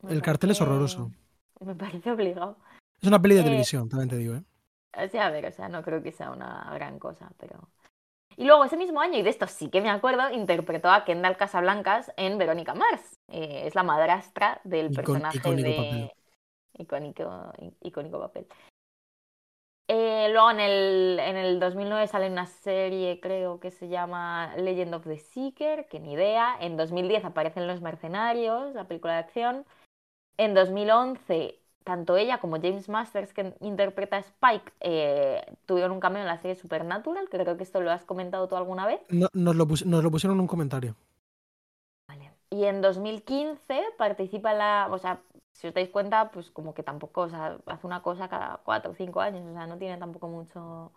El cartel es horroroso. Me parece obligado. Es una peli de eh, televisión, también te digo, ¿eh? Sí, a ver, o sea, no creo que sea una gran cosa, pero. Y luego ese mismo año, y de esto sí que me acuerdo, interpretó a Kendall Casablancas en Verónica Mars. Eh, es la madrastra del personaje de. Icónico, icónico papel. Eh, luego en el, en el 2009 sale una serie, creo que se llama Legend of the Seeker, que ni idea. En 2010 aparecen Los Mercenarios, la película de acción. En 2011, tanto ella como James Masters, que interpreta a Spike, eh, tuvieron un cameo en la serie Supernatural, que creo que esto lo has comentado tú alguna vez. No, nos, lo nos lo pusieron en un comentario. Vale. Y en 2015 participa en la. O sea, si os dais cuenta, pues como que tampoco, o sea, hace una cosa cada cuatro o cinco años, o sea, no tiene tampoco mucho,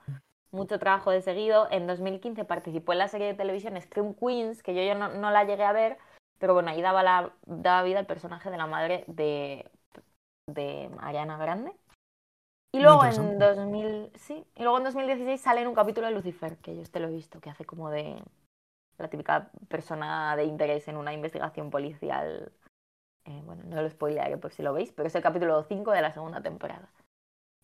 mucho trabajo de seguido. En 2015 participó en la serie de televisión Scream Queens, que yo ya no, la llegué a ver, pero bueno, ahí daba, la, daba vida al personaje de la madre de, de Ariana Grande. Y luego en 2000, sí, y luego en 2016 sale en un capítulo de Lucifer, que yo este lo he visto, que hace como de la típica persona de interés en una investigación policial eh, bueno, no lo spoilearé por si lo veis, pero es el capítulo 5 de la segunda temporada.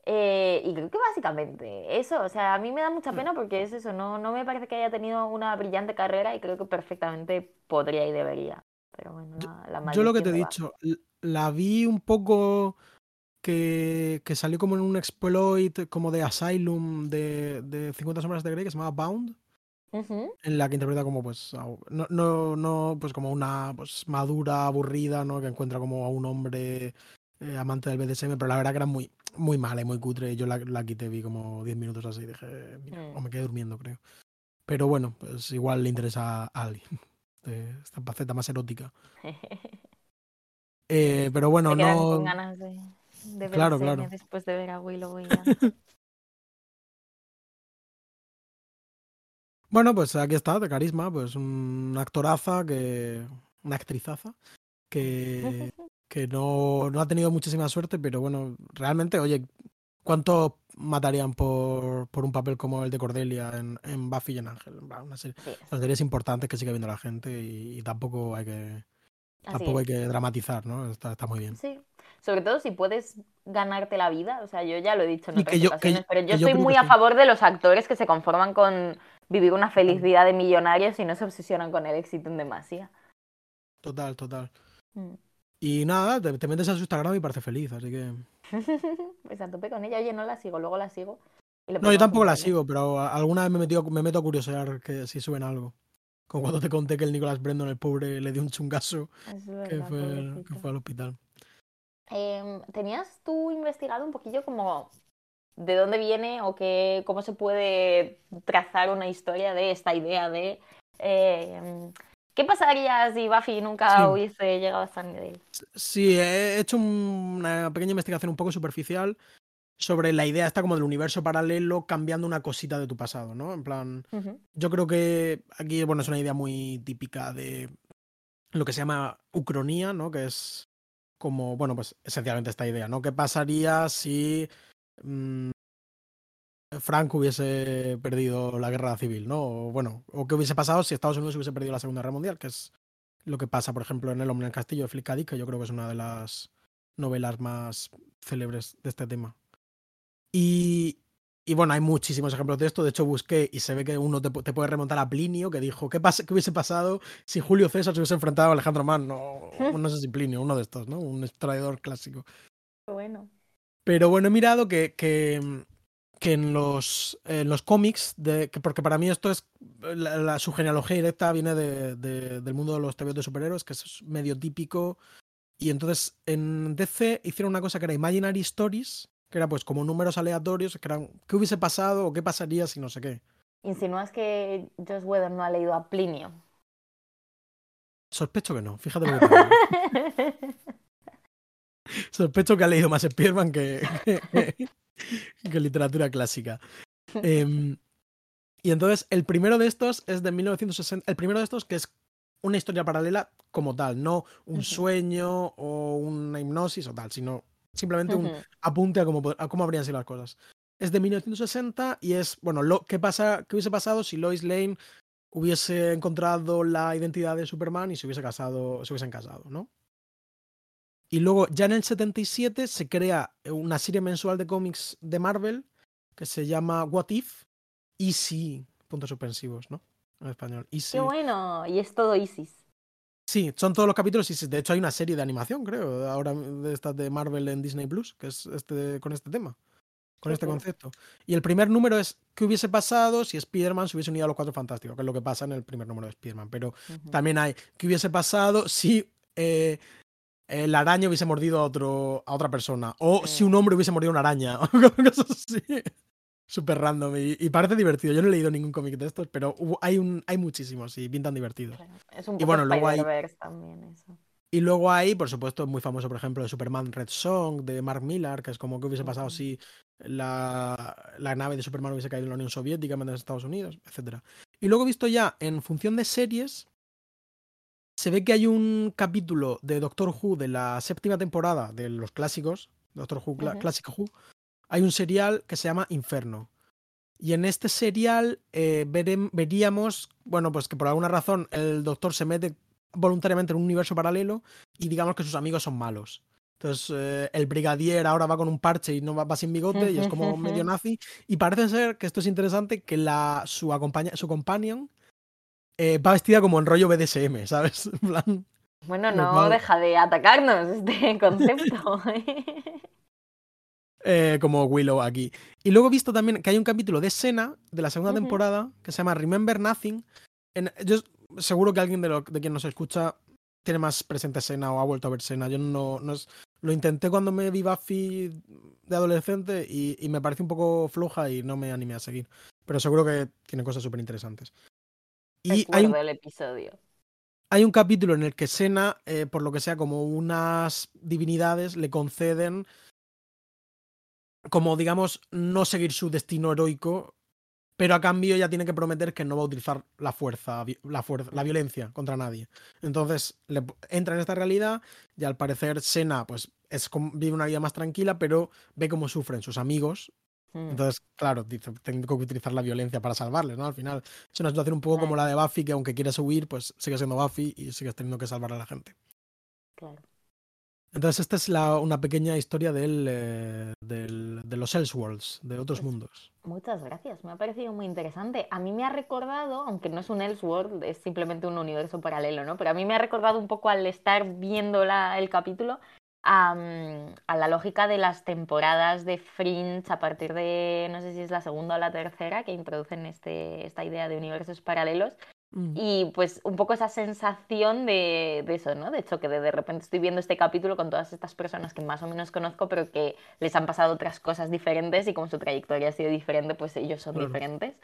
Eh, y creo que básicamente eso, o sea, a mí me da mucha pena porque es eso, no, no me parece que haya tenido una brillante carrera y creo que perfectamente podría y debería. Pero bueno, la, Yo lo que te he dicho, la vi un poco que, que, salió como en un exploit como de Asylum de, de 50 sombras de Grey que se llama Bound en la que interpreta como pues no, no, no pues como una pues madura aburrida no que encuentra como a un hombre eh, amante del BDSM pero la verdad que era muy muy mala y muy cutre. Yo la, la quité vi como 10 minutos así dije o me quedé durmiendo creo. Pero bueno pues igual le interesa a alguien esta faceta más erótica. Eh, pero bueno no con ganas de, de claro, claro. después de ver a Willow y Bueno, pues aquí está, de carisma, pues una actoraza que. una actrizaza que, que no, no ha tenido muchísima suerte, pero bueno, realmente, oye, ¿cuánto matarían por, por un papel como el de Cordelia en, en Buffy y en Ángel? Una serie, series importantes que sigue viendo la gente y, tampoco hay que, Así Tampoco hay que dramatizar, ¿no? Está, está muy bien. Sí. Sobre todo si puedes ganarte la vida. O sea, yo ya lo he dicho en otras yo- que ocasiones, pero yo estoy muy a sí. favor de los actores que se conforman con vivir una feliz vida de millonarios y no se obsesionan con el éxito en demasía. Total, total. Mm. Y nada, te, te metes a su Instagram y parece feliz, así que. Pues a tope con ella. Oye, no la sigo, luego la sigo. y No, yo tampoco la baile. sigo, pero alguna vez me, metido, me meto a curiosear que si suben algo. Como cuando te conté que el Nicolás Brendon, el pobre, le dio un chungazo que fue, que fue al hospital. Em, ¿Tenías tú investigado un poquillo como de dónde viene o qué, cómo se puede trazar una historia de esta idea de em, qué pasaría si Buffy nunca Sí. hubiese llegado a Sunnydale? Sí, he hecho un- una pequeña investigación un poco superficial sobre la idea esta como del universo paralelo cambiando una cosita de tu pasado, ¿no? En plan, yo creo que aquí, bueno, es una idea muy típica de lo que se llama ucronía, ¿no? Que es como, bueno, pues esencialmente esta idea, ¿no? ¿Qué pasaría si mm, Frank hubiese perdido la guerra civil, ¿no? O, bueno, o qué hubiese pasado si Estados Unidos hubiese perdido la Segunda Guerra Mundial, que es lo que pasa, por ejemplo, en El hombre en el castillo de Philip K. Dick, que yo creo que es una de las novelas más célebres de este tema. Y, y bueno, hay muchísimos ejemplos de esto. De hecho, busqué y se ve que uno te, te puede remontar a Plinio, que dijo, ¿qué, qué hubiese pasado si Julio César se hubiese enfrentado a Alejandro Magno? No sé si Plinio, uno de estos, ¿no? Un traidor clásico. Bueno. Pero bueno, he mirado que, que, que en, los, en los cómics, de, que porque para mí esto es, la, la- su genealogía directa viene de, de- del mundo de los TVs de superhéroes, que es medio típico. Y entonces en DC hicieron una cosa que era Imaginary Stories, que era pues como números aleatorios, que eran qué hubiese pasado o qué pasaría si no sé qué. ¿Insinúas que Josh Whedon no ha leído a Plinio? Sospecho que no, fíjate lo que. Sospecho que ha leído más Spiderman que, que, que literatura clásica. Em, y entonces, el primero de estos es de 1960. El primero de estos que es una historia paralela como tal, no un sueño o una hipnosis o tal, sino simplemente un apunte a cómo, a cómo habrían sido las cosas. Es de 1960 y es, bueno, lo, ¿qué, pasa, ¿qué hubiese pasado si Lois Lane hubiese encontrado la identidad de Superman y se hubiese casado, se hubiesen casado, ¿no? Y luego, ya en el 77, se crea una serie mensual de cómics de Marvel que se llama What If? Easy, puntos suspensivos, ¿no? En español. Easy. Qué bueno. Y es todo Isis. Sí, son todos los capítulos sí, de hecho hay una serie de animación, creo, ahora de estas de Marvel en Disney Plus, que es este con este tema, con este concepto. Y el primer número es qué hubiese pasado si Spider-Man se hubiese unido a los Cuatro Fantásticos, que es lo que pasa en el primer número de Spider-Man. Pero también hay qué hubiese pasado si eh, eh, la araña hubiese mordido a, otro, a otra persona, o si un hombre hubiese mordido a una araña, o cosas así. Súper random y, y parece divertido. Yo no he leído ningún cómic de estos, pero hay, un, hay muchísimos y pintan divertidos. Claro, Es un Y bueno, luego hay- también eso. Y luego hay, por supuesto, muy famoso, por ejemplo, el Superman Red Song de Mark Millar, que es como que hubiese pasado si la, la nave de Superman hubiese caído en la Unión Soviética en vez de Estados Unidos, etc. Y luego he visto ya, en función de series, se ve que hay un capítulo de Doctor Who de la séptima temporada de los clásicos, Doctor Who, Ujú. Classic Who, hay un serial que se llama Inferno. Y en este serial eh, veríamos, bueno, pues que por alguna razón el doctor se mete voluntariamente en un universo paralelo y digamos que sus amigos son malos. Entonces, eh, el brigadier ahora va con un parche y no va, va sin bigote y es como medio nazi. Y parece ser que esto es interesante, que la, su, acompaña, su companion eh, va vestida como en rollo BDSM, ¿sabes? En plan, Bueno, no deja de atacarnos este concepto. eh, como Willow aquí. Y luego he visto también que hay un capítulo de Sena de la segunda temporada que se llama Remember Nothing. En- yo seguro que alguien de, lo- de quien nos escucha tiene más presente Sena o ha vuelto a ver Sena. Yo no, no es- lo intenté cuando me vi Buffy de adolescente y, y me parece un poco floja y no me animé a seguir. Pero seguro que tiene cosas súper interesantes. Y hay un, Recuerdo el episodio. hay un capítulo en el que Sena, eh, por lo que sea, como unas divinidades le conceden como, digamos, no seguir su destino heroico, pero a cambio ya tiene que prometer que no va a utilizar la fuerza, la, fuerza, la violencia contra nadie. Entonces le, entra en esta realidad y al parecer Sena pues, es, vive una vida más tranquila, pero ve cómo sufren sus amigos. Mm. Entonces, claro, dice, tengo que utilizar la violencia para salvarles, ¿no? Al final es una situación un poco como la de Buffy, que aunque quieras huir, pues sigues siendo Buffy y sigues teniendo que salvar a la gente. Claro. Entonces, esta es la, una pequeña historia del, eh, del- de los Elseworlds, de otros Pues- mundos. Muchas gracias, me ha parecido muy interesante. A mí me ha recordado, aunque no es un Elseworld, es simplemente un universo paralelo, ¿no? Pero a mí me ha recordado un poco al estar viendo la- el capítulo a, a la lógica de las temporadas de Fringe a partir de, no sé si es la segunda o la tercera, que introducen este, esta idea de universos paralelos. Mm. Y pues un poco esa sensación de, de eso, ¿no? De hecho, que de, de repente estoy viendo este capítulo con todas estas personas que más o menos conozco, pero que les han pasado otras cosas diferentes y como su trayectoria ha sido diferente, pues ellos son Claro. diferentes.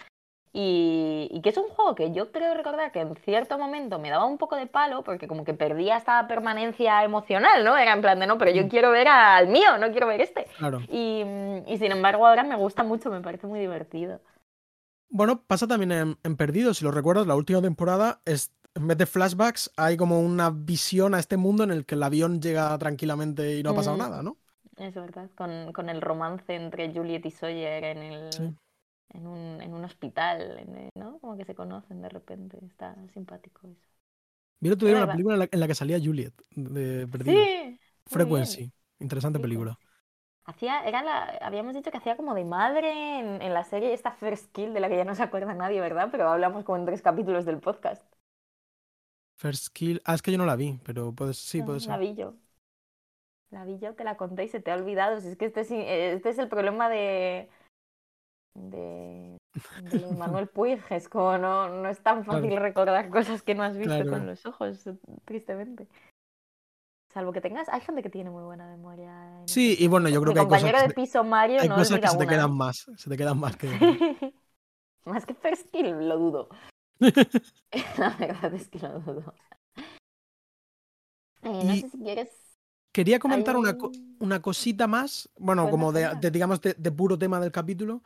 Y, y que es un juego que yo creo recordar que en cierto momento me daba un poco de palo porque como que perdía esta permanencia emocional, ¿no? Era en plan de no, pero yo Mm. quiero ver al mío, no quiero ver este. Claro. Y, y sin embargo ahora me gusta mucho, me parece muy divertido. Bueno, pasa también en, en Perdidos, si lo recuerdas, la última temporada es, en vez de flashbacks, hay como una visión a este mundo en el que el avión llega tranquilamente y no ha pasado Mm. nada, ¿no? Es verdad, con, con el romance entre Juliet y Sawyer en el Sí. En un, en un hospital, el- ¿no? Como que se conocen de repente, está simpático eso. Día Ahí una película en la, en la que salía Juliet de Perdidos. Sí, Frequency. Interesante Sí, película. Hacía, era la, habíamos dicho que hacía como de madre en, en la serie esta First Kill de la que ya no se acuerda nadie, ¿verdad? Pero hablamos como en tres capítulos del podcast. First Kill. Ah, es que yo no la vi, pero puede, sí, puede La ser. vi yo. La vi yo, te la conté y se te ha olvidado. Si es que este es, este es el problema de. De. de Manuel Puig. Es como no, no es tan fácil Claro. recordar cosas que no has visto Claro. con los ojos, tristemente. Salvo que tengas. Hay gente que tiene muy buena memoria. en Sí, este y bueno, yo creo Mi que hay cosas, compañero que de piso Mario hay no cosas que se te una. quedan más. Se te quedan más que. Más que First Kill, lo dudo. La verdad es que lo dudo. Eh, no sé si quieres. Quería hay comentar una, co- un- una cosita más, bueno, como de, de, digamos, de, de puro tema del capítulo,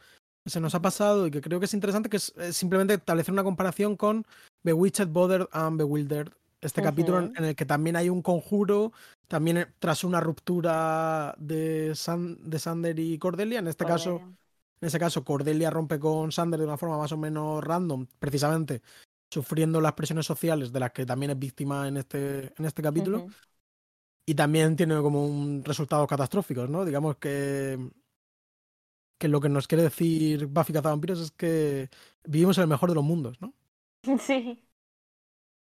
se nos ha pasado y que creo que es interesante, que es eh, simplemente establecer una comparación con Bewitched, Bothered and Bewildered. Este capítulo en, el que también hay un conjuro, también eh, tras una ruptura de, San- de Sander y Cordelia, en este caso, Cordelia. en ese caso Cordelia rompe con Sander de una forma más o menos random, precisamente sufriendo las presiones sociales de las que también es víctima en este, en este capítulo y también tiene como un resultados catastróficos, ¿no? Digamos que que lo que nos quiere decir Buffy Cazavampiros es que vivimos en el mejor de los mundos, ¿no? Sí.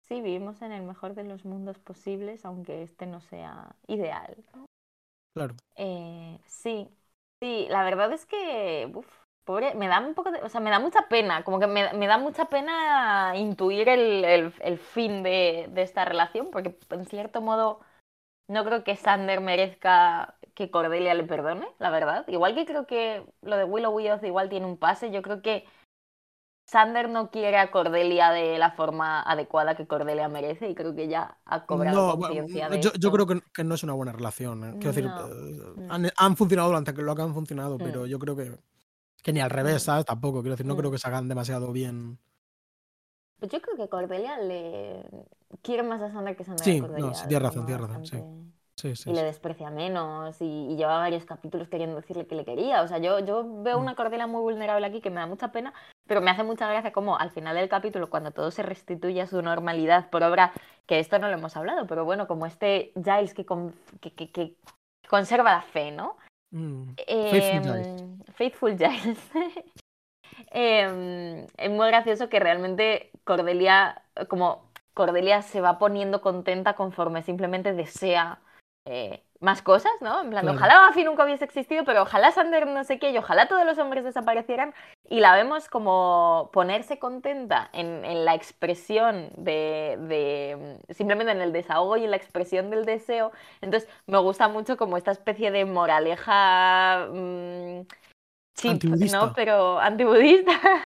Sí, vivimos en el mejor de los mundos posibles, aunque este no sea ideal. Claro. Eh, sí, sí, la verdad es que, uf, pobre, me da un poco de, o sea, me da mucha pena, como que me, me da mucha pena intuir el, el- el fin de, de esta relación, porque en cierto modo no creo que Sander merezca que Cordelia le perdone, la verdad. Igual que creo que lo de Willow Willow igual tiene un pase, yo creo que Sander no quiere a Cordelia de la forma adecuada que Cordelia merece y creo que ya ha cobrado No, conciencia de yo, yo creo que, que no es una buena relación. ¿eh? Quiero decir, eh, han, han funcionado durante lo que han funcionado, Mm. pero yo creo que, que ni al revés, Mm. ¿sabes? Tampoco, quiero decir, no creo Mm. que se hagan demasiado bien. Pues yo creo que Cordelia le quiere más a Sander que Sander a Cordelia. no, sí, tienes razón, tienes razón, sí. Bastante- Sí, sí. Y le desprecia menos y, y lleva varios capítulos queriendo decirle que le quería. O sea, yo, yo veo Mm. una Cordelia muy vulnerable aquí que me da mucha pena, pero me hace mucha gracia como al final del capítulo, cuando todo se restituye a su normalidad por obra, que esto no lo hemos hablado, pero bueno, como este Giles que, con- que, que- que conserva la fe, ¿no? Mm. Faithful Giles. Em, Faithful Giles. Em, es muy gracioso que realmente Cordelia, como Cordelia se va poniendo contenta conforme simplemente desea eh, más cosas, ¿no? En plan, Claro. ojalá Buffy nunca hubiese existido, pero ojalá Sander no sé qué, y ojalá todos los hombres desaparecieran. Y la vemos como ponerse contenta en, en la expresión de, de- simplemente en el desahogo y en la expresión del deseo. Entonces, me gusta mucho como esta especie de moraleja mm, cheap, Antibudista. ¿no? Pero antibudista.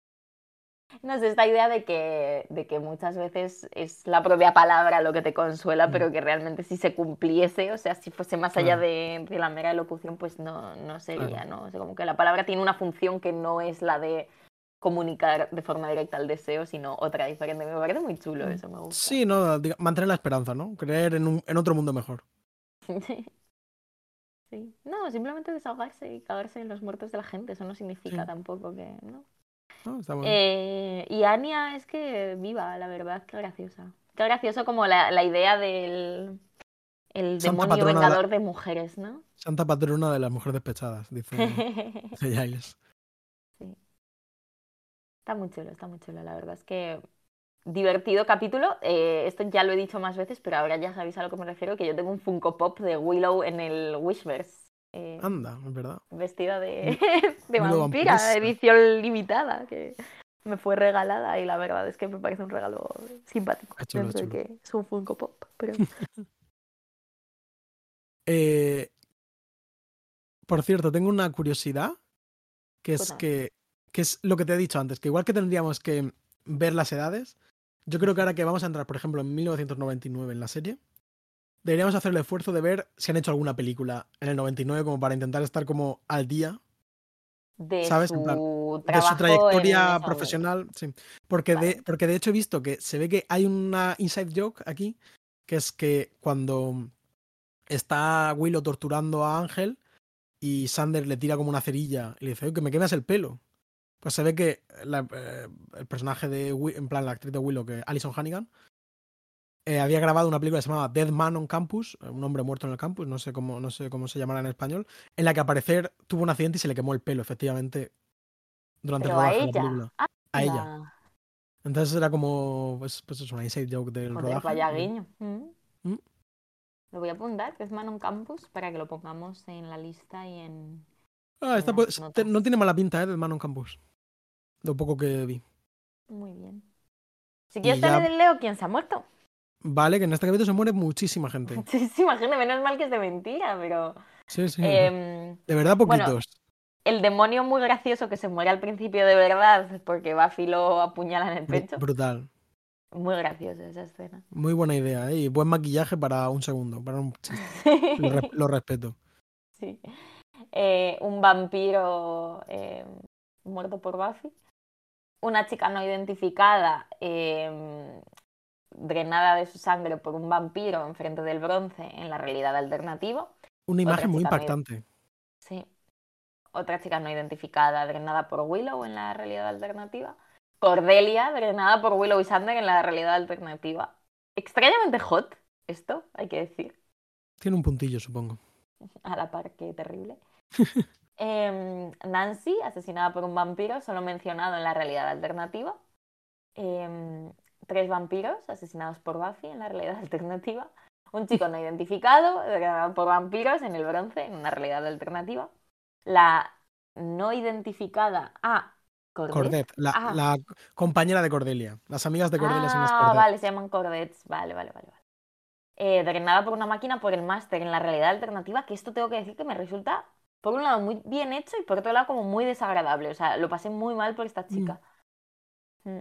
No sé, esta idea de que, de que muchas veces es la propia palabra lo que te consuela, Mm. pero que realmente si se cumpliese, o sea, si fuese más allá de, de la mera elocución, pues no, no sería. ¿no? O sea, como que la palabra tiene una función que no es la de comunicar de forma directa el deseo, sino otra diferente. Me parece muy chulo eso, me gusta. Sí, no, mantener la esperanza, ¿no? Creer en, un, en otro mundo mejor. Sí. No, simplemente desahogarse y cagarse en los muertos de la gente, eso no significa Sí. tampoco que, ¿no? Eh, y Anya es que viva, la verdad, qué graciosa. Qué gracioso como la, la idea del... El Santa demonio patrona de la- vengador de mujeres, ¿no? Santa patrona de las mujeres despechadas, dice, Giles. Está muy chulo, está muy chulo. La verdad es que divertido capítulo. Eh, esto ya lo he dicho más veces, pero ahora ya sabéis a lo que me refiero, que yo tengo un Funko Pop de Willow en el Wishverse. Eh, Anda, es verdad. vestida de, de vampira, vampiresa. edición limitada, que me fue regalada y la verdad es que me parece un regalo simpático. Es chulo, es de que es un Funko Pop, pero Eh, por cierto, tengo una curiosidad, que es que, que es lo que te he dicho antes, que igual que tendríamos que ver las edades, yo creo que ahora que vamos a entrar, por ejemplo, en 1999 en la serie, deberíamos hacer el esfuerzo de ver si han hecho alguna película en el 99 como para intentar estar como al día de ¿Sabes? su En plan, de su trayectoria profesional, sí. Porque, de, porque de hecho he visto que se ve que hay una inside joke aquí, que es que cuando está Willow torturando a Ángel y Sander le tira como una cerilla y le dice, "Oye, que me quemas el pelo. Pues se ve que la- eh, el personaje de, en plan la actriz de Willow, que Alison Hannigan, eh, había grabado una película que se llamaba Dead Man on Campus, eh, un hombre muerto en el campus, no sé cómo, no sé cómo se llamará en español, en la que al parecer tuvo un accidente y se le quemó el pelo, efectivamente, durante Pero el rodaje de la película. A ella. Entonces era como, pues, pues es una inside joke del joder, rodaje. vaya guiño. Mm. Mm. Lo voy a apuntar, que es Manon Campus, para que lo pongamos en la lista y en... Ah, esta pues, te- no tiene mala pinta, ¿eh? Del Man on Campus. Lo poco que vi. Muy bien. Si quieres ya- te leo quién se ha muerto. Vale, que en este capítulo se muere muchísima gente. Muchísima gente, menos mal que es de mentira, pero... Sí, sí. em, de verdad, bueno, poquitos. el demonio muy gracioso que se muere al principio de verdad porque Buffy lo apuñala en el pecho. brutal. Muy gracioso esa escena. Muy buena idea, ¿eh? Y buen maquillaje para un segundo. Para un chiste. Lo, re- lo respeto. Sí. Eh, un vampiro eh, muerto por Buffy. Una chica no identificada eh, drenada de su sangre por un vampiro enfrente del bronce en la realidad alternativa. Una imagen muy no impactante. Sí. Otra chica no identificada drenada por Willow en la realidad alternativa. Cordelia drenada por Willow y Sander en la realidad alternativa. Extrañamente hot esto, hay que decir. Tiene un puntillo, supongo. a la par que terrible. Em, Nancy, asesinada por un vampiro, solo mencionado en la realidad alternativa. Em, tres vampiros asesinados por Buffy en la realidad alternativa. Un chico no identificado eh, por vampiros en el bronce en una realidad alternativa. La no identificada. Ah, Cordet. Cordet, la, Ah. la compañera de Cordelia. Las amigas de Cordelia son las Ah, Cordet. vale, se llaman Cordets. Vale, vale, vale. vale. Eh, drenada por una máquina por el máster en la realidad alternativa, que esto tengo que decir que me resulta, por un lado, muy bien hecho y por otro lado, como muy desagradable. O sea, lo pasé muy mal por esta chica. Mm,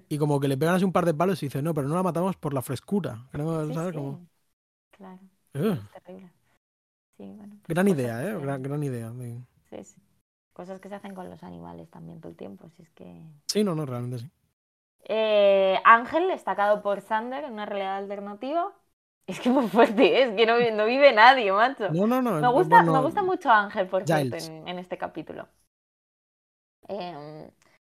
Y como que le pegan así un par de palos y dice, no, pero no la matamos por la frescura. Queremos, sí, ¿sabes? sí, Como, Claro, "Ugh". terrible. Sí, bueno. pues gran cosas idea, ¿eh? Gran, gran idea. sí. Sí. Cosas que se hacen con los animales también todo el tiempo, si es que... Sí, no, no, realmente sí. Eh, Ángel, destacado por Sander en una realidad alternativa. Es que muy fuerte, ¿eh? es que no, no vive nadie, macho. No, no, no. Me es gusta, me bueno. gusta mucho Ángel, por cierto, en, en este capítulo.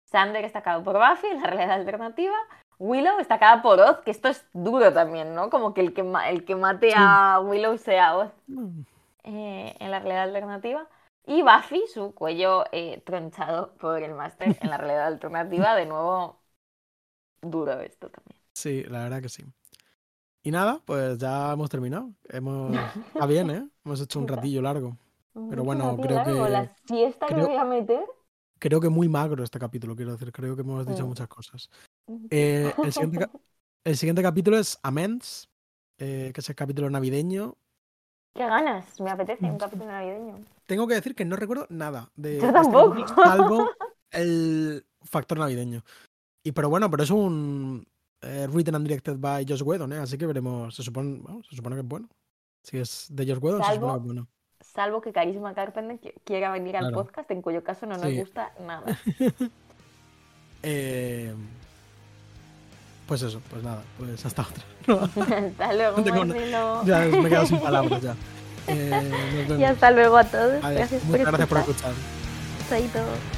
Em, Sander destacado por Buffy en la realidad alternativa. Willow destacada por Oz, que esto es duro también, ¿no? Como que el que, ma- el que mate a Willow sea Oz Mm, eh, en la realidad alternativa. Y Buffy, su cuello eh, tronchado por el máster en la realidad alternativa. De nuevo, duro esto también. Sí, la verdad que sí. Y nada, pues ya hemos terminado. Hemos... Está bien, ¿eh? Hemos hecho un Está. ratillo largo. Pero bueno, creo largo, que- La siesta que creo- me voy a meter. Creo que muy magro este capítulo, quiero decir. Creo que hemos dicho Mm. muchas cosas. Eh, el, siguiente el siguiente capítulo es Amends, eh, que es el capítulo navideño. Qué ganas, me apetece un capítulo navideño. Tengo que decir que no recuerdo nada de Yo este tampoco. capítulo, salvo el factor navideño. Y pero bueno, pero es un eh, written and directed by Josh Whedon, ¿eh? así que veremos. Se supone, se supone que es bueno. Si es de Josh Whedon, se supone que es bueno. Salvo que Carisma Carpenter qui- quiera venir al Claro. podcast, en cuyo caso no nos Sí. gusta nada. Eh, pues eso, pues nada, pues hasta otra. hasta luego, No Marcelo. ya me he quedado sin palabras ya. Eh. Y hasta luego a todos. Adiós. Gracias por Muchas gracias por escuchar. escuchar. Chaito.